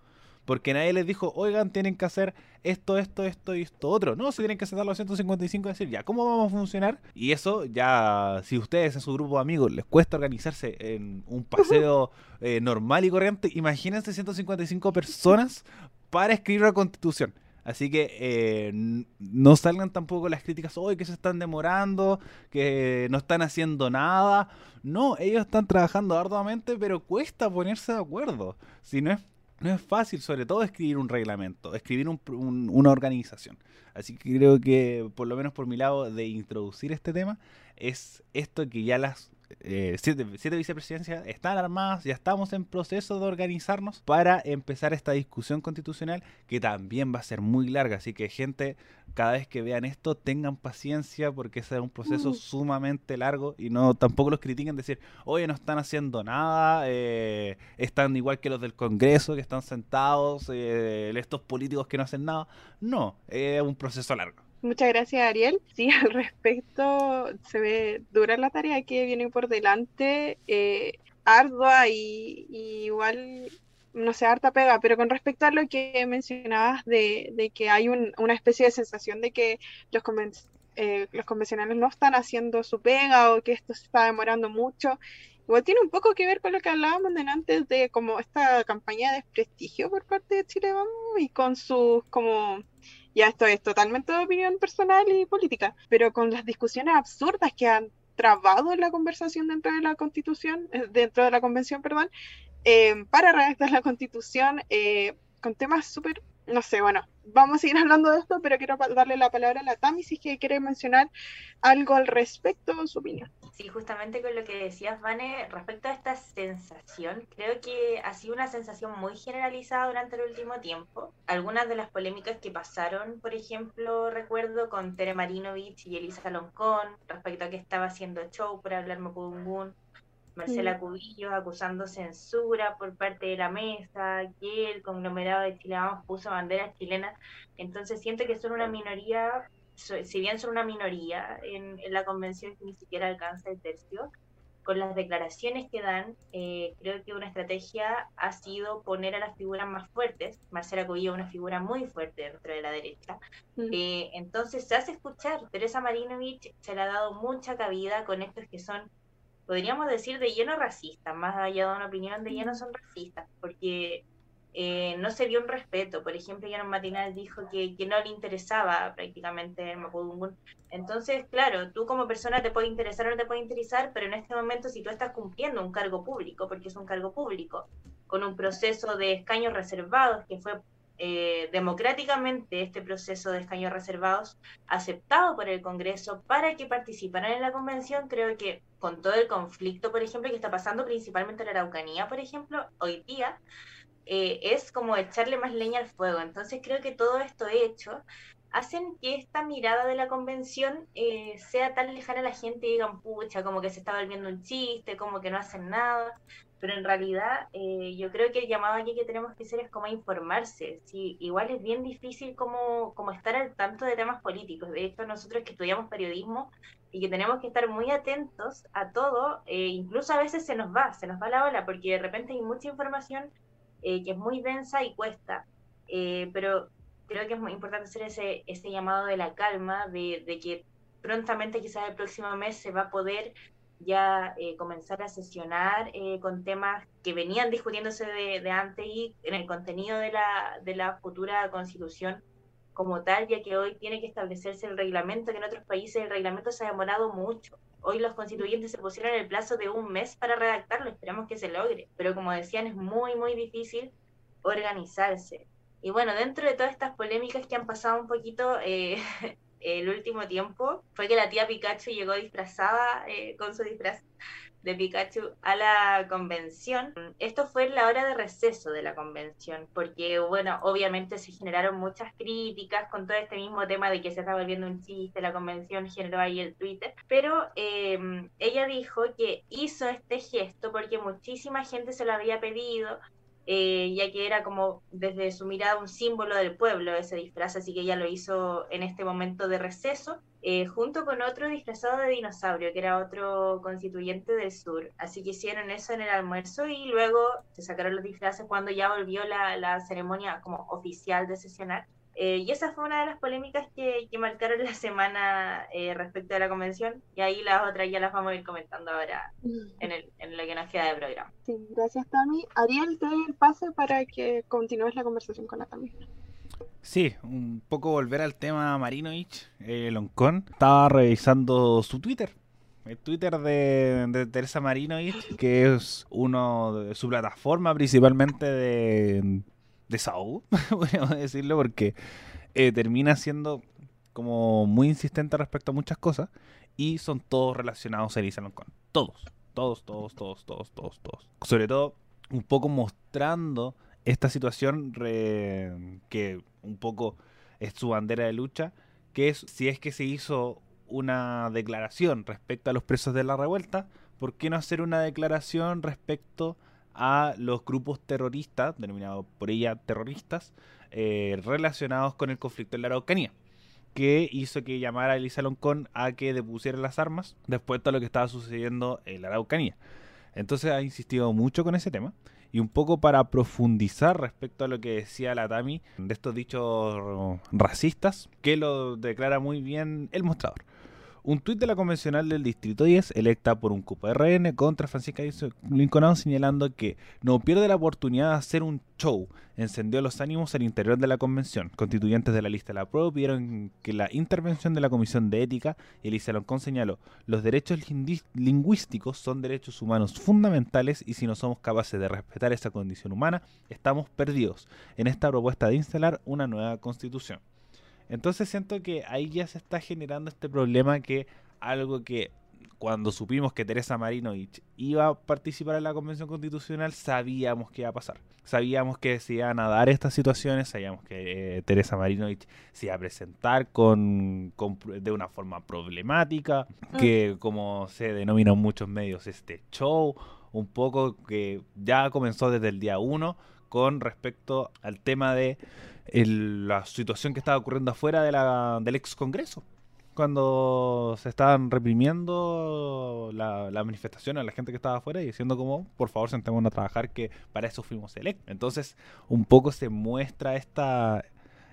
Porque nadie les dijo, oigan, tienen que hacer esto, esto, esto y esto otro. No, se tienen que sentar los 155 y decir, ya, ¿cómo vamos a funcionar? Y eso ya, si ustedes en su grupo de amigos les cuesta organizarse en un paseo eh, normal y corriente, imagínense 155 personas para escribir la constitución. Así que eh, no salgan tampoco las críticas, hoy que se están demorando, que no están haciendo nada. No, ellos están trabajando arduamente, pero cuesta ponerse de acuerdo. Si no es no es fácil, sobre todo, escribir un reglamento, escribir una organización. Así que creo que, por lo menos por mi lado, de introducir este tema, es esto que ya las eh, siete, siete, vicepresidencias están armadas, ya estamos en proceso de organizarnos para empezar esta discusión constitucional que también va a ser muy larga. Así que gente, cada vez que vean esto, tengan paciencia porque ese es un proceso mm. sumamente largo y no tampoco los critiquen decir, oye, no están haciendo nada, eh, están igual que los del Congreso que están sentados, eh, estos políticos que no hacen nada. No, es un proceso largo. Muchas gracias, Ariel. Sí, al respecto, se ve dura la tarea que viene por delante, eh, ardua y, igual, no sé, harta pega, pero con respecto a lo que mencionabas de, que hay una especie de sensación de que los, eh, los convencionales no están haciendo su pega o que esto se está demorando mucho. Igual tiene un poco que ver con lo que hablábamos antes de como esta campaña de desprestigio por parte de Chile Vamos y con sus como ya esto es totalmente de opinión personal y política, pero con las discusiones absurdas que han trabado la conversación dentro de la constitución, eh, dentro de la convención, perdón, eh, para redactar la constitución eh, con temas súper no sé, bueno, vamos a seguir hablando de esto, pero quiero darle la palabra a la Tami si es que quiere mencionar algo al respecto, su opinión. Sí, justamente con lo que decías, Vane, respecto a esta sensación, creo que ha sido una sensación muy generalizada durante el último tiempo. Algunas de las polémicas que pasaron, por ejemplo, recuerdo con Tere Marinovich y Elisa Loncón, respecto a que estaba haciendo show por hablar Mapudungun, Marcela Cubillos acusando censura por parte de la mesa, que el conglomerado de Chile puso banderas chilenas. Entonces siento que son una minoría, si bien son una minoría en, la convención que ni siquiera alcanza el tercio, con las declaraciones que dan, eh, creo que una estrategia ha sido poner a las figuras más fuertes. Marcela Cubillo es una figura muy fuerte dentro de la derecha. Eh, entonces se hace escuchar. Teresa Marinovich se le ha dado mucha cabida con estos que son podríamos decir de lleno racista, más allá de una opinión de lleno son racistas, porque eh, no se dio un respeto. Por ejemplo, un Matinal dijo que, que no le interesaba prácticamente el Mapudungun. Entonces, claro, tú como persona te puede interesar o no te puede interesar, pero en este momento si tú estás cumpliendo un cargo público, porque es un cargo público, con un proceso de escaños reservados que fue eh, democráticamente este proceso de escaños reservados aceptado por el Congreso para que participaran en la convención, creo que con todo el conflicto, por ejemplo, que está pasando principalmente en la Araucanía, por ejemplo, hoy día, eh, es como echarle más leña al fuego. Entonces creo que todo esto hecho hacen que esta mirada de la convención eh, sea tan lejana a la gente y digan, pucha, como que se está volviendo un chiste, como que no hacen nada pero en realidad eh, yo creo que el llamado aquí que tenemos que hacer es como informarse. Sí, igual es bien difícil como, como estar al tanto de temas políticos. De hecho, nosotros que estudiamos periodismo y que tenemos que estar muy atentos a todo, eh, incluso a veces se nos va, se nos va la ola, porque de repente hay mucha información eh, que es muy densa y cuesta. pero creo que es muy importante hacer ese, ese llamado de la calma, de, de que prontamente quizás el próximo mes se va a poder ya eh, comenzar a sesionar eh, con temas que venían discutiéndose de, antes y en el contenido de la, de la futura constitución como tal, ya que hoy tiene que establecerse el reglamento, que en otros países el reglamento se ha demorado mucho. Hoy los constituyentes se pusieron el plazo de un mes para redactarlo, esperamos que se logre, pero como decían, es muy, muy difícil organizarse. Y bueno, dentro de todas estas polémicas que han pasado un poquito, eh, el último tiempo fue que la tía Pikachu llegó disfrazada eh, con su disfraz de Pikachu a la convención. Esto fue en la hora de receso de la convención, porque, bueno, obviamente se generaron muchas críticas con todo este mismo tema de que se estaba volviendo un chiste, la convención generó ahí el Twitter, pero eh, ella dijo que hizo este gesto porque muchísima gente se lo había pedido, eh, ya que era como desde su mirada un símbolo del pueblo ese disfraz, así que ella lo hizo en este momento de receso, eh, junto con otro disfrazado de dinosaurio, que era otro constituyente del sur. Así que hicieron eso en el almuerzo y luego se sacaron los disfraces cuando ya volvió la, la ceremonia como oficial de sesionar. Eh, y esa fue una de las polémicas que, marcaron la semana eh, respecto a la convención, y ahí las otras ya las vamos a ir comentando ahora en, el, en lo que nos queda de programa. Sí, gracias Tami. Ariel, te doy el pase para que continúes la conversación con la Tami. Sí, un poco volver al tema Marinovich, eh, Loncón. Estaba revisando su Twitter, el Twitter de, de, Teresa Marinovich, que es uno de su plataforma principalmente de, desahogo, podríamos decirlo, porque eh, termina siendo como muy insistente respecto a muchas cosas y son todos relacionados a Elisa Loncón. Todos. todos, todos, todos, todos, todos, todos. Sobre todo, un poco mostrando esta situación que un poco es su bandera de lucha, que es si es que se hizo una declaración respecto a los presos de la revuelta, ¿por qué no hacer una declaración respecto a los grupos terroristas, denominados por ella terroristas, eh, relacionados con el conflicto en la Araucanía? que hizo que llamara a Elisa Loncón a que depusiera las armas después de lo que estaba sucediendo en la Araucanía. Entonces ha insistido mucho con ese tema y un poco para profundizar respecto a lo que decía la Tami de estos dichos racistas, que lo declara muy bien el mostrador. Un tuit de la convencional del Distrito 10, electa por un cupo RN contra Francisca Lincoln, señalando que no pierde la oportunidad de hacer un show. Encendió los ánimos al interior de la convención. Constituyentes de la lista de la prueba vieron que la intervención de la Comisión de Ética, Elisa Loncón señaló, los derechos lingüísticos son derechos humanos fundamentales y si no somos capaces de respetar esa condición humana, estamos perdidos en esta propuesta de instalar una nueva constitución. Entonces siento que ahí ya se está generando este problema que algo que cuando supimos que Teresa Marinovich iba a participar en la Convención Constitucional, sabíamos que iba a pasar. Sabíamos que se iban a dar estas situaciones, sabíamos que eh, Teresa Marinovich se iba a presentar con, de una forma problemática, mm. que como se denomina en muchos medios, este show, un poco que ya comenzó desde el día uno con respecto al tema de la situación que estaba ocurriendo afuera de la, del ex Congreso, cuando se estaban reprimiendo la, la, manifestación a la gente que estaba afuera y diciendo como, por favor, sentémonos a trabajar, que para eso fuimos electos. Entonces, un poco se muestra esta,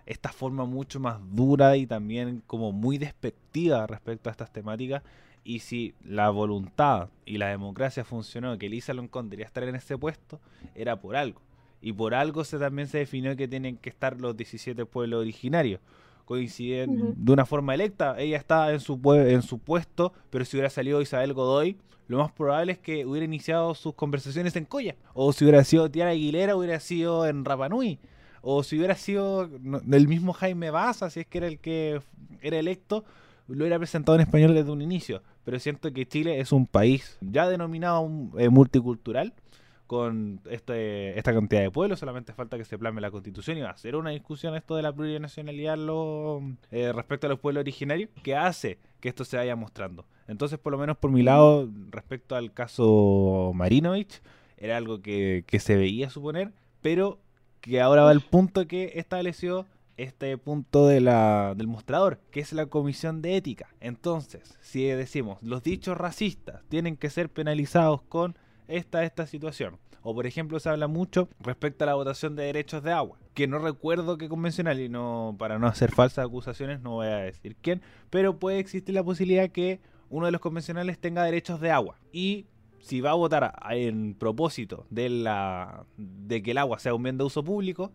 esta forma mucho más dura y también como muy despectiva respecto a estas temáticas. Y si la voluntad y la democracia funcionó, que Elisa Loncón debería estar en ese puesto, era por algo y por algo se también se definió que tienen que estar los 17 pueblos originarios. Coinciden de una forma electa, ella está en su, en su puesto, pero si hubiera salido Isabel Godoy, lo más probable es que hubiera iniciado sus conversaciones en Coya. O si hubiera sido Tiara Aguilera, hubiera sido en Rapanui. O si hubiera sido el mismo Jaime Baza, si es que era el que era electo, lo hubiera presentado en español desde un inicio. Pero siento que Chile es un país ya denominado eh, multicultural con este, esta cantidad de pueblos, solamente falta que se plame la constitución y va a ser una discusión esto de la plurinacionalidad lo, eh, respecto a los pueblos originarios que hace que esto se vaya mostrando. Entonces, por lo menos por mi lado, respecto al caso Marinovich, era algo que, se veía suponer, pero que ahora va el punto que estableció este punto del mostrador, que es la comisión de ética. Entonces, si decimos los dichos racistas tienen que ser penalizados con esta, esta situación. O por ejemplo se habla mucho respecto a la votación de derechos de agua, que no recuerdo qué convencional y no para no hacer falsas acusaciones no voy a decir quién, pero puede existir la posibilidad que uno de los convencionales tenga derechos de agua y si va a votar en propósito de la de que el agua sea un bien de uso público,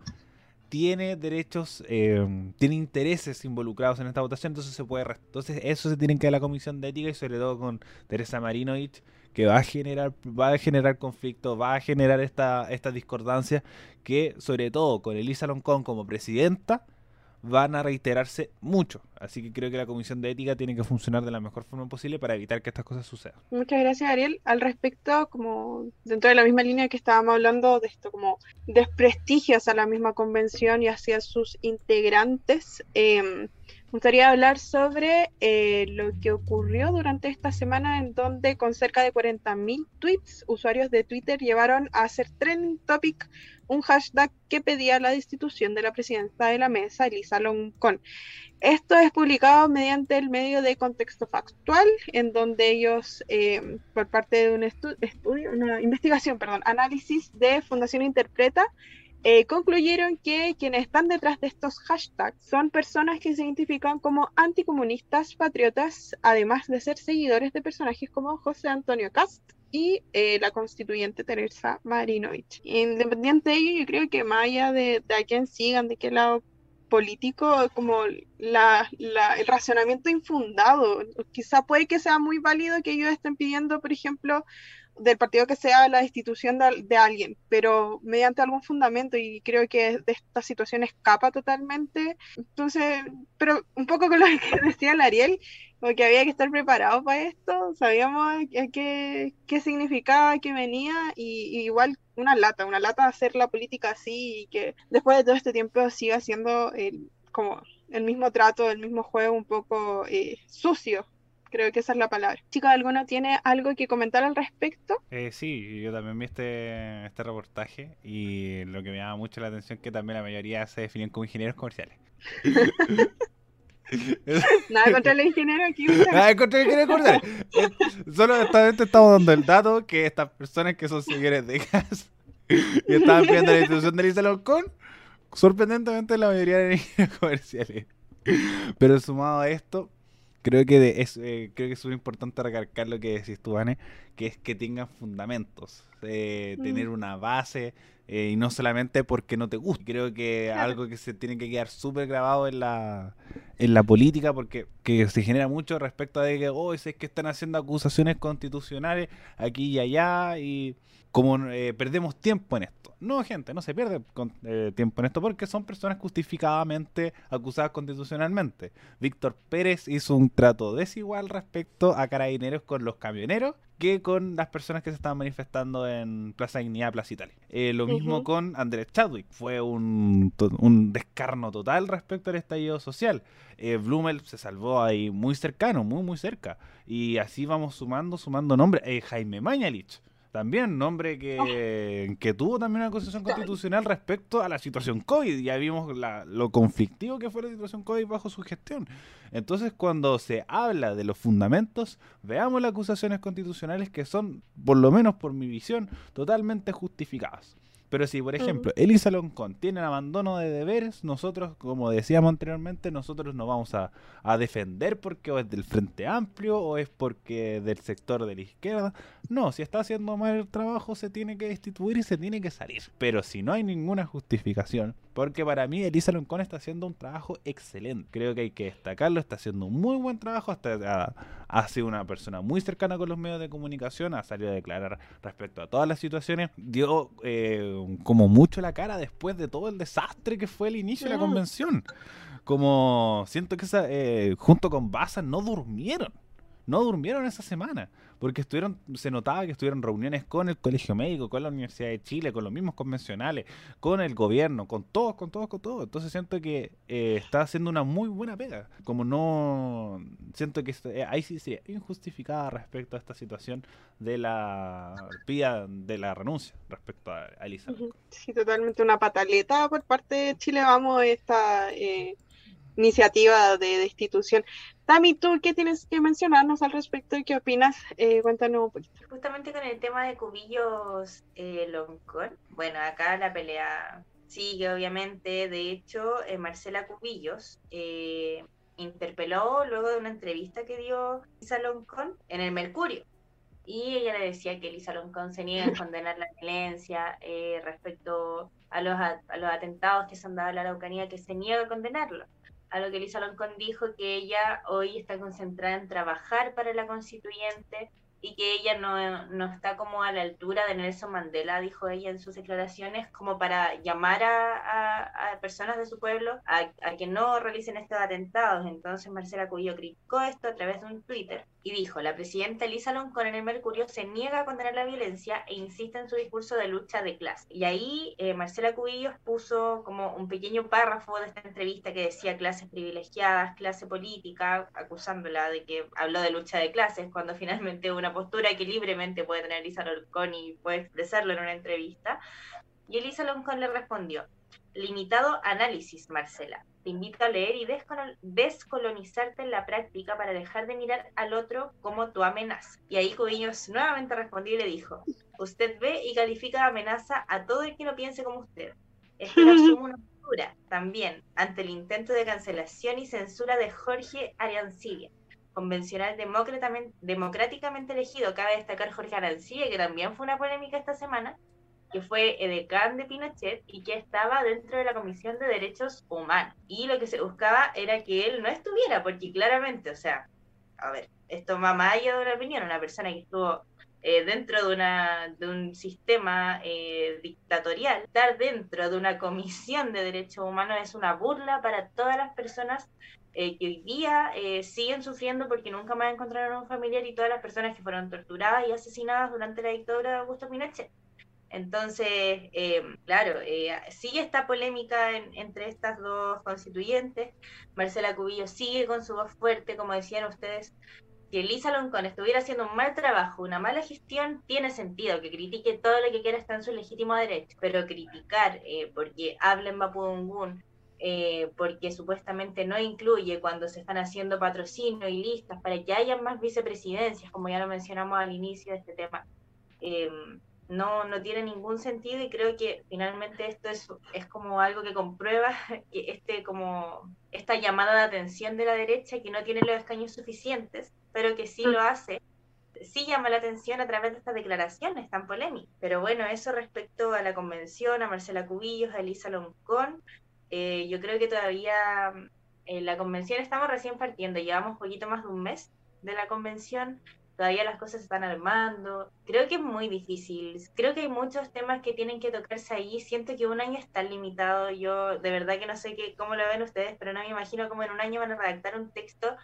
tiene derechos, eh, tiene intereses involucrados en esta votación, entonces se puede entonces eso se tiene que a la comisión de ética y sobre todo con Teresa Marinovich que va a generar, va a generar conflicto, va a generar esta, esta discordancia que sobre todo con Elisa Loncón como presidenta van a reiterarse mucho. Así que creo que la Comisión de Ética tiene que funcionar de la mejor forma posible para evitar que estas cosas sucedan. Muchas gracias, Ariel. Al respecto, como dentro de la misma línea que estábamos hablando de esto, como desprestigios a la misma convención y hacia sus integrantes, eh, me gustaría hablar sobre eh, lo que ocurrió durante esta semana en donde con cerca de 40.000 tweets, usuarios de Twitter llevaron a hacer trending topic un hashtag que pedía la destitución de la presidenta de la mesa, Elisa Loncón. Esto es publicado mediante el medio de contexto factual, en donde ellos, eh, por parte de un estudio, una investigación, perdón, análisis de Fundación Interpreta, eh, concluyeron que quienes están detrás de estos hashtags son personas que se identifican como anticomunistas patriotas, además de ser seguidores de personajes como José Antonio Cast y eh, la constituyente Teresa Marinovich. Independiente de ello, yo creo que más allá de, a quién sigan, de qué lado político, como la, el racionamiento infundado, quizá puede que sea muy válido que ellos estén pidiendo, por ejemplo, del partido que sea la institución de, alguien, pero mediante algún fundamento y creo que de esta situación escapa totalmente. Entonces, pero un poco con lo que decía el Ariel, porque había que estar preparado para esto, sabíamos qué, qué significaba, qué venía, y, igual una lata, una lata hacer la política así y que después de todo este tiempo siga siendo el, como el mismo trato, el mismo juego un poco eh, sucio Creo que esa es la palabra. Chicos, ¿alguno tiene algo que comentar al respecto? Eh, sí, yo también vi este, este reportaje y lo que me llama mucho la atención es que también la mayoría se definen como ingenieros comerciales. Nada contra los ingenieros aquí. Nada contra los ingenieros comerciales. Eh, solo estamos dando el dato que estas personas que son seguidores de gas y estaban pidiendo la institución de Lisa Lorcón, sorprendentemente la mayoría eran ingenieros comerciales. Pero sumado a esto, creo que es eh, creo que es muy importante recalcar lo que decís tú, Vane, que es que tengan fundamentos, eh, mm. tener una base eh, y no solamente porque no te gusta. Creo que algo que se tiene que quedar súper grabado en la, en la política porque que se genera mucho respecto a de que, oh, es que están haciendo acusaciones constitucionales aquí y allá y como perdemos tiempo en esto. No, gente, no se pierde eh, tiempo en esto porque son personas justificadamente acusadas constitucionalmente. Víctor Pérez hizo un trato desigual respecto a carabineros con los camioneros que con las personas que se estaban manifestando en Plaza Dignidad, Plaza Italia. Eh, lo mismo con Andrés Chadwick. Fue un, un, descarno total respecto al estallido social. Eh, Blumel se salvó ahí muy cercano, muy, muy cerca. Y así vamos sumando, sumando nombres. Eh, Jaime Mañalich también, nombre que, que tuvo también una acusación constitucional respecto a la situación COVID. Ya vimos lo conflictivo que fue la situación COVID bajo su gestión. Entonces, cuando se habla de los fundamentos, veamos las acusaciones constitucionales que son, por lo menos por mi visión, totalmente justificadas. Pero si, por ejemplo, Elisa Loncón tiene abandono de deberes, nosotros, como decíamos anteriormente, nosotros nos vamos a, defender porque o es del Frente Amplio o es porque del sector de la izquierda. No, si está haciendo mal el trabajo se tiene que destituir y se tiene que salir. Pero si no hay ninguna justificación, porque para mí Elisa Loncón está haciendo un trabajo excelente. Creo que hay que destacarlo, está haciendo un muy buen trabajo, hasta ha, sido una persona muy cercana con los medios de comunicación, ha salido a declarar respecto a todas las situaciones, dio... Eh, como mucho la cara después de todo el desastre que fue el inicio de la convención. Como siento que eh, junto con Baza no durmieron. No durmieron esa semana porque estuvieron, se notaba que estuvieron reuniones con el Colegio Médico, con la Universidad de Chile, con los mismos convencionales, con el gobierno, con todos, con todos, con todos. Entonces siento que eh, está haciendo una muy buena pega. Como no, siento que eh, ahí sí sería injustificada respecto a esta situación de la pida de la renuncia respecto a, Elisa. Sí, totalmente una pataleta por parte de Chile. Vamos, esta... Eh, iniciativa de destitución. Tami, ¿tú qué tienes que mencionarnos al respecto y qué opinas? Eh, cuéntanos. Justamente con el tema de Cubillos eh, bueno, acá la pelea sigue obviamente, de hecho, eh, Marcela Cubillos eh, interpeló luego de una entrevista que dio Lisa Loncón en el Mercurio. Y ella le decía que Lisa Loncón se niega a condenar la violencia respecto a los, a los atentados que se han dado en la Araucanía, que se niega a condenarlo a lo que Lisa Loncón dijo que ella hoy está concentrada en trabajar para la constituyente y que ella no, no, está como a la altura de Nelson Mandela, dijo ella en sus declaraciones, como para llamar a, personas de su pueblo a, a, que no realicen estos atentados. Entonces Marcela Cubillo criticó esto a través de un Twitter y dijo, la presidenta Elisa Loncón en el Mercurio se niega a condenar la violencia e insiste en su discurso de lucha de clase. Y ahí eh, Marcela Cubillos puso como un pequeño párrafo de esta entrevista que decía clases privilegiadas, clase política, acusándola de que habló de lucha de clases, cuando finalmente una postura que libremente puede tener Elisa Loncón y puede expresarlo en una entrevista. Y Elisa Loncón le respondió, limitado análisis, Marcela. Te invito a leer y descolonizarte en la práctica para dejar de mirar al otro como tu amenaza. Y ahí Cubillos nuevamente respondió y le dijo, usted ve y califica de amenaza a todo el que no piense como usted. Esto asume una postura también ante el intento de cancelación y censura de Jorge Ariancibia convencional democráticamente elegido. Cabe destacar Jorge Arancilla, que también fue una polémica esta semana, que fue edecán de Pinochet y que estaba dentro de la Comisión de Derechos Humanos. Y lo que se buscaba era que él no estuviera, porque claramente, o sea, a ver, esto va más allá de una opinión, una persona que estuvo eh, dentro de, una, de un sistema eh, dictatorial, estar dentro de una comisión de derechos humanos es una burla para todas las personas eh, que hoy día siguen sufriendo porque nunca más encontraron un familiar y todas las personas que fueron torturadas y asesinadas durante la dictadura de Augusto Pinochet. Entonces, claro, sigue esta polémica entre estas dos constituyentes. Marcela Cubillo sigue con su voz fuerte, como decían ustedes, si Elisa Loncón estuviera haciendo un mal trabajo, una mala gestión, tiene sentido que critique todo lo que quiera, está en su legítimo derecho, pero criticar eh, porque habla en Mapudungun, eh, porque supuestamente no incluye cuando se están haciendo patrocinio y listas para que haya más vicepresidencias, como ya lo mencionamos al inicio de este tema, eh, no, no tiene ningún sentido y creo que finalmente esto es, es como algo que comprueba que este, como esta llamada de atención de la derecha que no tiene los escaños suficientes pero que sí lo hace, sí llama la atención a través de estas declaraciones tan polémicas. Pero bueno, eso respecto a la convención, a Marcela Cubillos, a Elisa Loncón, eh, yo creo que todavía en eh, la convención estamos recién partiendo, llevamos un poquito más de un mes de la convención, todavía las cosas se están armando. Creo que es muy difícil. Creo que hay muchos temas que tienen que tocarse ahí. Siento que un año está limitado. Yo de verdad que no sé qué, cómo lo ven ustedes, pero no me imagino cómo en un año van a redactar un texto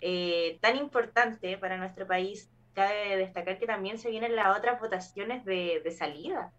eh, tan importante para nuestro país, cabe destacar que también se vienen las otras votaciones de, salida.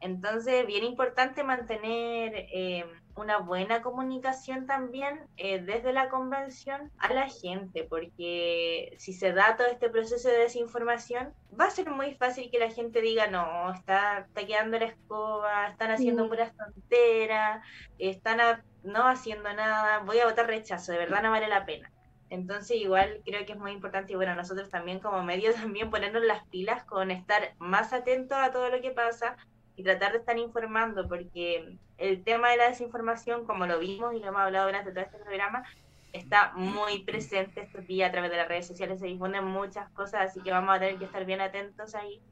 Entonces, bien importante mantener eh, una buena comunicación también eh, desde la convención a la gente, porque si se da todo este proceso de desinformación, va a ser muy fácil que la gente diga, no, está, está quedando la escoba, están haciendo puras tonteras, están no haciendo nada, voy a votar rechazo, de verdad no vale la pena. Entonces igual creo que es muy importante y bueno, nosotros también como medios también ponernos las pilas con estar más atentos a todo lo que pasa y tratar de estar informando porque el tema de la desinformación, como lo vimos y lo hemos hablado durante todo este programa, está muy presente estos días a través de las redes sociales, se difunden muchas cosas, así que vamos a tener que estar bien atentos ahí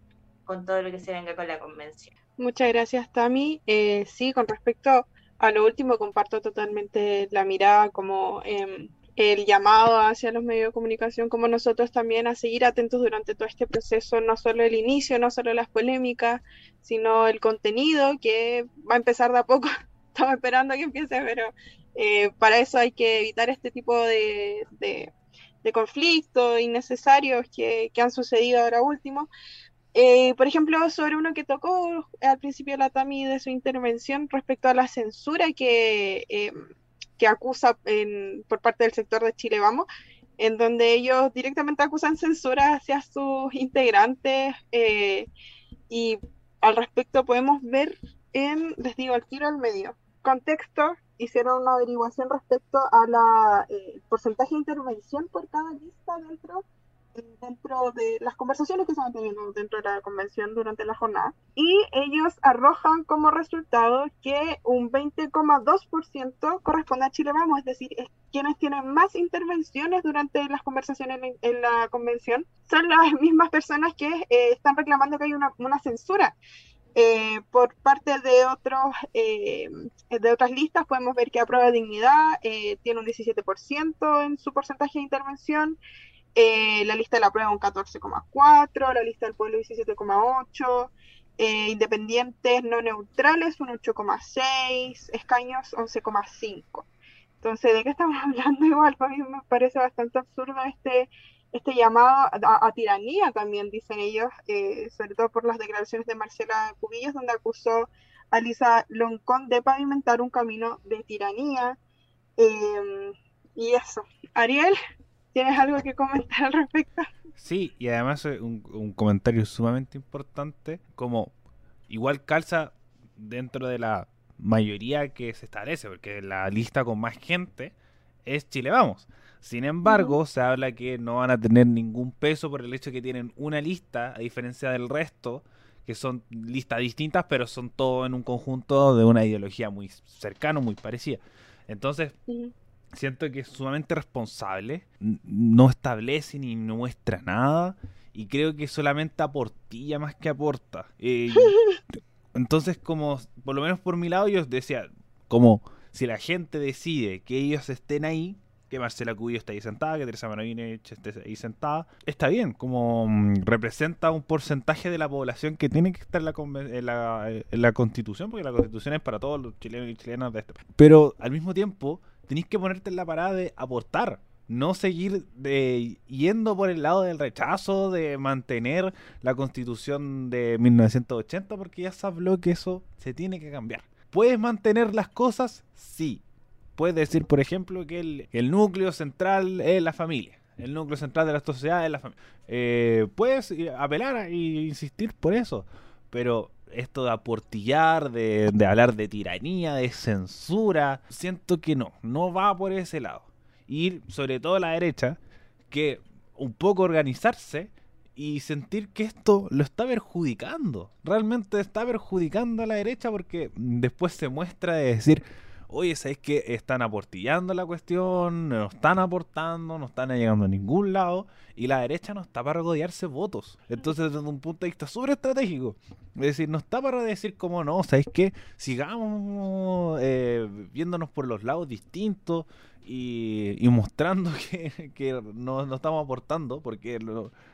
con todo lo que se venga con la convención. Muchas gracias, Tami. Eh, sí, con respecto a lo último, comparto totalmente la mirada como... Eh, el llamado hacia los medios de comunicación como nosotros también a seguir atentos durante todo este proceso, no solo el inicio, no solo las polémicas, sino el contenido que va a empezar de a poco. Estamos esperando a que empiece, pero eh, para eso hay que evitar este tipo de, de, conflictos innecesarios que, han sucedido ahora último. Eh, por ejemplo, sobre uno que tocó al principio la Tami de su intervención respecto a la censura que eh, que acusa por parte del sector de Chile Vamos, en donde ellos directamente acusan censura hacia sus integrantes eh, y al respecto podemos ver en, les digo, el tiro al medio. Contexto, hicieron una averiguación respecto a la eh, porcentaje de intervención por cada lista dentro dentro de las conversaciones que se van teniendo dentro de la convención durante la jornada. Y ellos arrojan como resultado que un 20,2% corresponde a Chile Vamos, es decir, es quienes tienen más intervenciones durante las conversaciones en, la convención son las mismas personas que eh, están reclamando que hay una, censura. Eh, por parte de otros eh, de otras listas podemos ver que Aprueba Dignidad tiene un 17% en su porcentaje de intervención, eh, la lista de la prueba un 14,4, la lista del pueblo 17,8, eh, independientes no neutrales un 8,6, escaños 11,5. Entonces, ¿de qué estamos hablando? Igual, a mí me parece bastante absurdo este, este llamado a, tiranía también, dicen ellos, eh, sobre todo por las declaraciones de Marcela Cubillos, donde acusó a Lisa Loncón de pavimentar un camino de tiranía. y eso. Ariel. ¿Tienes algo que comentar al respecto? Sí, y además un, un comentario sumamente importante, como igual calza dentro de la mayoría que se establece, porque la lista con más gente es Chile Vamos. Sin embargo, se habla que no van a tener ningún peso por el hecho de que tienen una lista, a diferencia del resto, que son listas distintas, pero son todo en un conjunto de una ideología muy cercana, muy parecida. Entonces, siento que es sumamente responsable, no establece ni muestra nada y creo que solamente aportilla más que aporta. Eh, entonces, como, por lo menos por mi lado, yo decía, como si la gente decide que ellos estén ahí, que Marcela Cubillo está ahí sentada, que Teresa Maravinich esté ahí sentada. Está bien, como mm, representa un porcentaje de la población que tiene que estar en la, en la, constitución, porque la constitución es para todos los chilenos y chilenas de este país. Pero al mismo tiempo, tenéis que ponerte en la parada de aportar no seguir de, yendo por el lado del rechazo, de mantener la constitución de 1980, porque ya se habló que eso se tiene que cambiar. ¿Puedes mantener las cosas? Sí. Puedes decir, por ejemplo, que el, núcleo central es la familia. El núcleo central de la sociedad es la familia. Eh, puedes apelar e insistir por eso. Pero esto de aportillar, de, de hablar de tiranía, de censura, siento que no, no va por ese lado ir, sobre todo la derecha, que un poco organizarse y sentir que esto lo está perjudicando. Realmente está perjudicando a la derecha porque después se muestra de decir, oye, ¿sabéis que están aportillando la cuestión? No están aportando, no están llegando a ningún lado y la derecha no está para rodearse votos. Entonces, desde un punto de vista súper estratégico, es decir, no está para decir como no, ¿sabéis que sigamos eh, viéndonos por los lados distintos? Y, mostrando que, no, estamos aportando, porque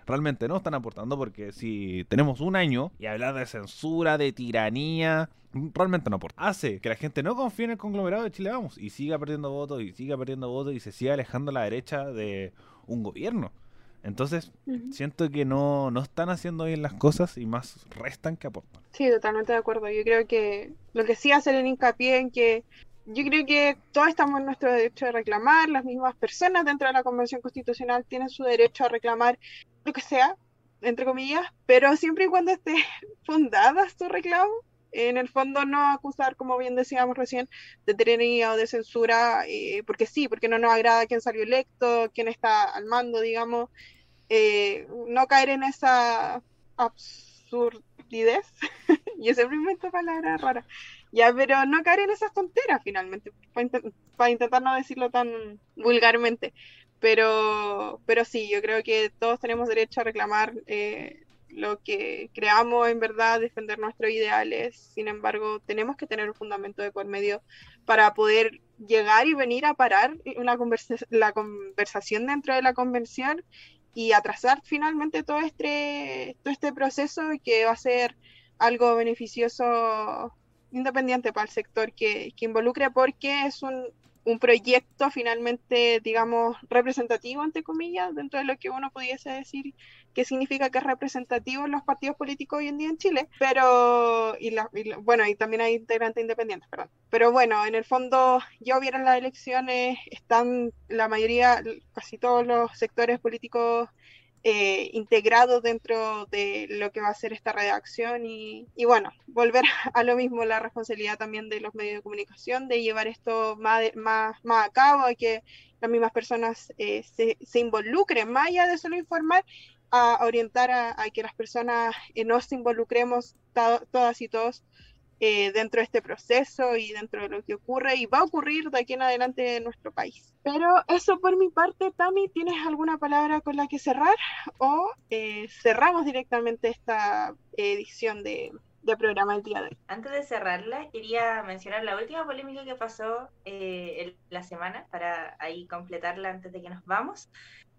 realmente no están aportando, porque si tenemos un año y hablar de censura, de tiranía, realmente no aporta. Hace que la gente no confíe en el conglomerado de Chile Vamos y siga perdiendo votos y siga perdiendo votos y se siga alejando a la derecha de un gobierno. Entonces, siento que no, no están haciendo bien las cosas y más restan que aportan. Sí, totalmente de acuerdo. Yo creo que lo que sí hacer el hincapié en que yo creo que todos estamos en nuestro derecho de reclamar, las mismas personas dentro de la Convención Constitucional tienen su derecho a reclamar lo que sea, entre comillas, pero siempre y cuando esté fundada su reclamo, en el fondo no acusar, como bien decíamos recién, de tiranía o de censura, eh, porque sí, porque no nos agrada quién salió electo, quién está al mando, digamos, eh, no caer en esa absurdidez, y ese invento palabra rara, ya, pero no caer en esas tonteras finalmente, para, intentar no decirlo tan vulgarmente. Pero, pero sí, yo creo que todos tenemos derecho a reclamar eh, lo que creamos en verdad, defender nuestros ideales. Sin embargo, tenemos que tener un fundamento de por medio para poder llegar y venir a parar una la conversación dentro de la convención y atrasar finalmente todo este, todo este proceso que va a ser algo beneficioso independiente para el sector que, que involucre porque es un, un, proyecto finalmente, digamos, representativo, entre comillas, dentro de lo que uno pudiese decir que significa que es representativo en los partidos políticos hoy en día en Chile, pero, y, la, bueno, y también hay integrantes independientes, perdón. Pero bueno, en el fondo, ya hubieran las elecciones, están la mayoría, casi todos los sectores políticos eh, integrado dentro de lo que va a ser esta redacción y, bueno, volver a lo mismo, la responsabilidad también de los medios de comunicación de llevar esto más, más, más a cabo, y que las mismas personas eh, se, se, involucren, más allá de solo informar, a orientar a, que las personas eh, nos involucremos todas y todos eh, dentro de este proceso y dentro de lo que ocurre y va a ocurrir de aquí en adelante en nuestro país. Pero eso por mi parte, Tami, ¿tienes alguna palabra con la que cerrar o eh, cerramos directamente esta edición de, programa el día de hoy? Antes de cerrarla, quería mencionar la última polémica que pasó eh, la semana para ahí completarla antes de que nos vamos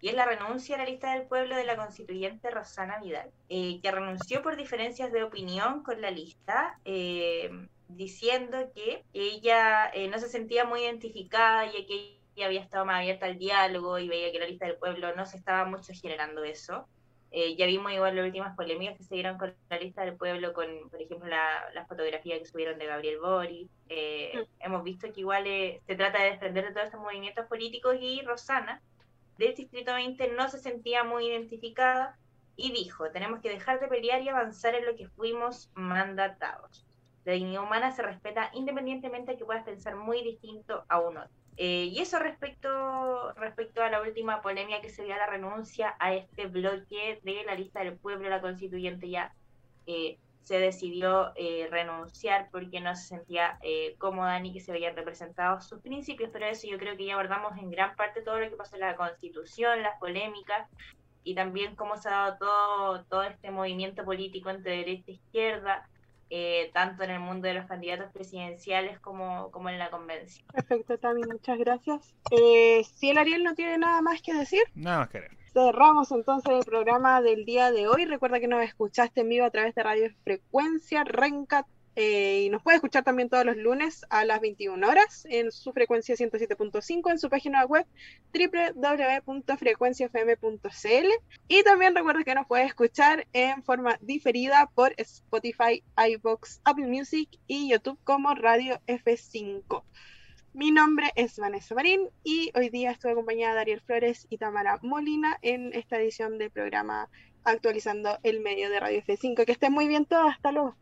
y es la renuncia a la lista del pueblo de la constituyente Rosana Vidal, eh, que renunció por diferencias de opinión con la lista, eh, diciendo que ella eh, no se sentía muy identificada y que ella había estado más abierta al diálogo y veía que la lista del pueblo no se estaba mucho generando eso. ya vimos igual las últimas polémicas que se dieron con la lista del pueblo, con, por ejemplo, la, la fotografía que subieron de Gabriel Bori. Mm. Hemos visto que igual se trata de desprender de todos estos movimientos políticos y Rosana del Distrito 20 no se sentía muy identificada y dijo, tenemos que dejar de pelear y avanzar en lo que fuimos mandatados. La dignidad humana se respeta independientemente de que puedas pensar muy distinto a uno. Eh, y eso respecto, respecto a la última polémica que se dio a la renuncia a este bloque de la lista del pueblo, la constituyente ya eh, se decidió eh, renunciar porque no se sentía eh, cómoda ni que se veían representados sus principios, pero eso yo creo que ya abordamos en gran parte todo lo que pasó en la constitución, las polémicas y también cómo se ha dado todo, todo este movimiento político entre derecha e izquierda, eh, tanto en el mundo de los candidatos presidenciales como, como en la convención. Perfecto, Tami, muchas gracias. Eh, si el Ariel no tiene nada más que decir. Nada más que Cerramos entonces el programa del día de hoy. Recuerda que nos escuchaste en vivo a través de Radio Frecuencia Renca eh, y nos puede escuchar también todos los lunes a las 21 horas en su frecuencia 107.5 en su página web www.frecuenciafm.cl y también recuerda que nos puede escuchar en forma diferida por Spotify, iBox, Apple Music y YouTube como Radio F5. Mi nombre es Vanessa Marín y hoy día estoy acompañada de Ariel Flores y Tamara Molina en esta edición del programa actualizando el medio de Radio F5. Que estén muy bien todos, hasta luego.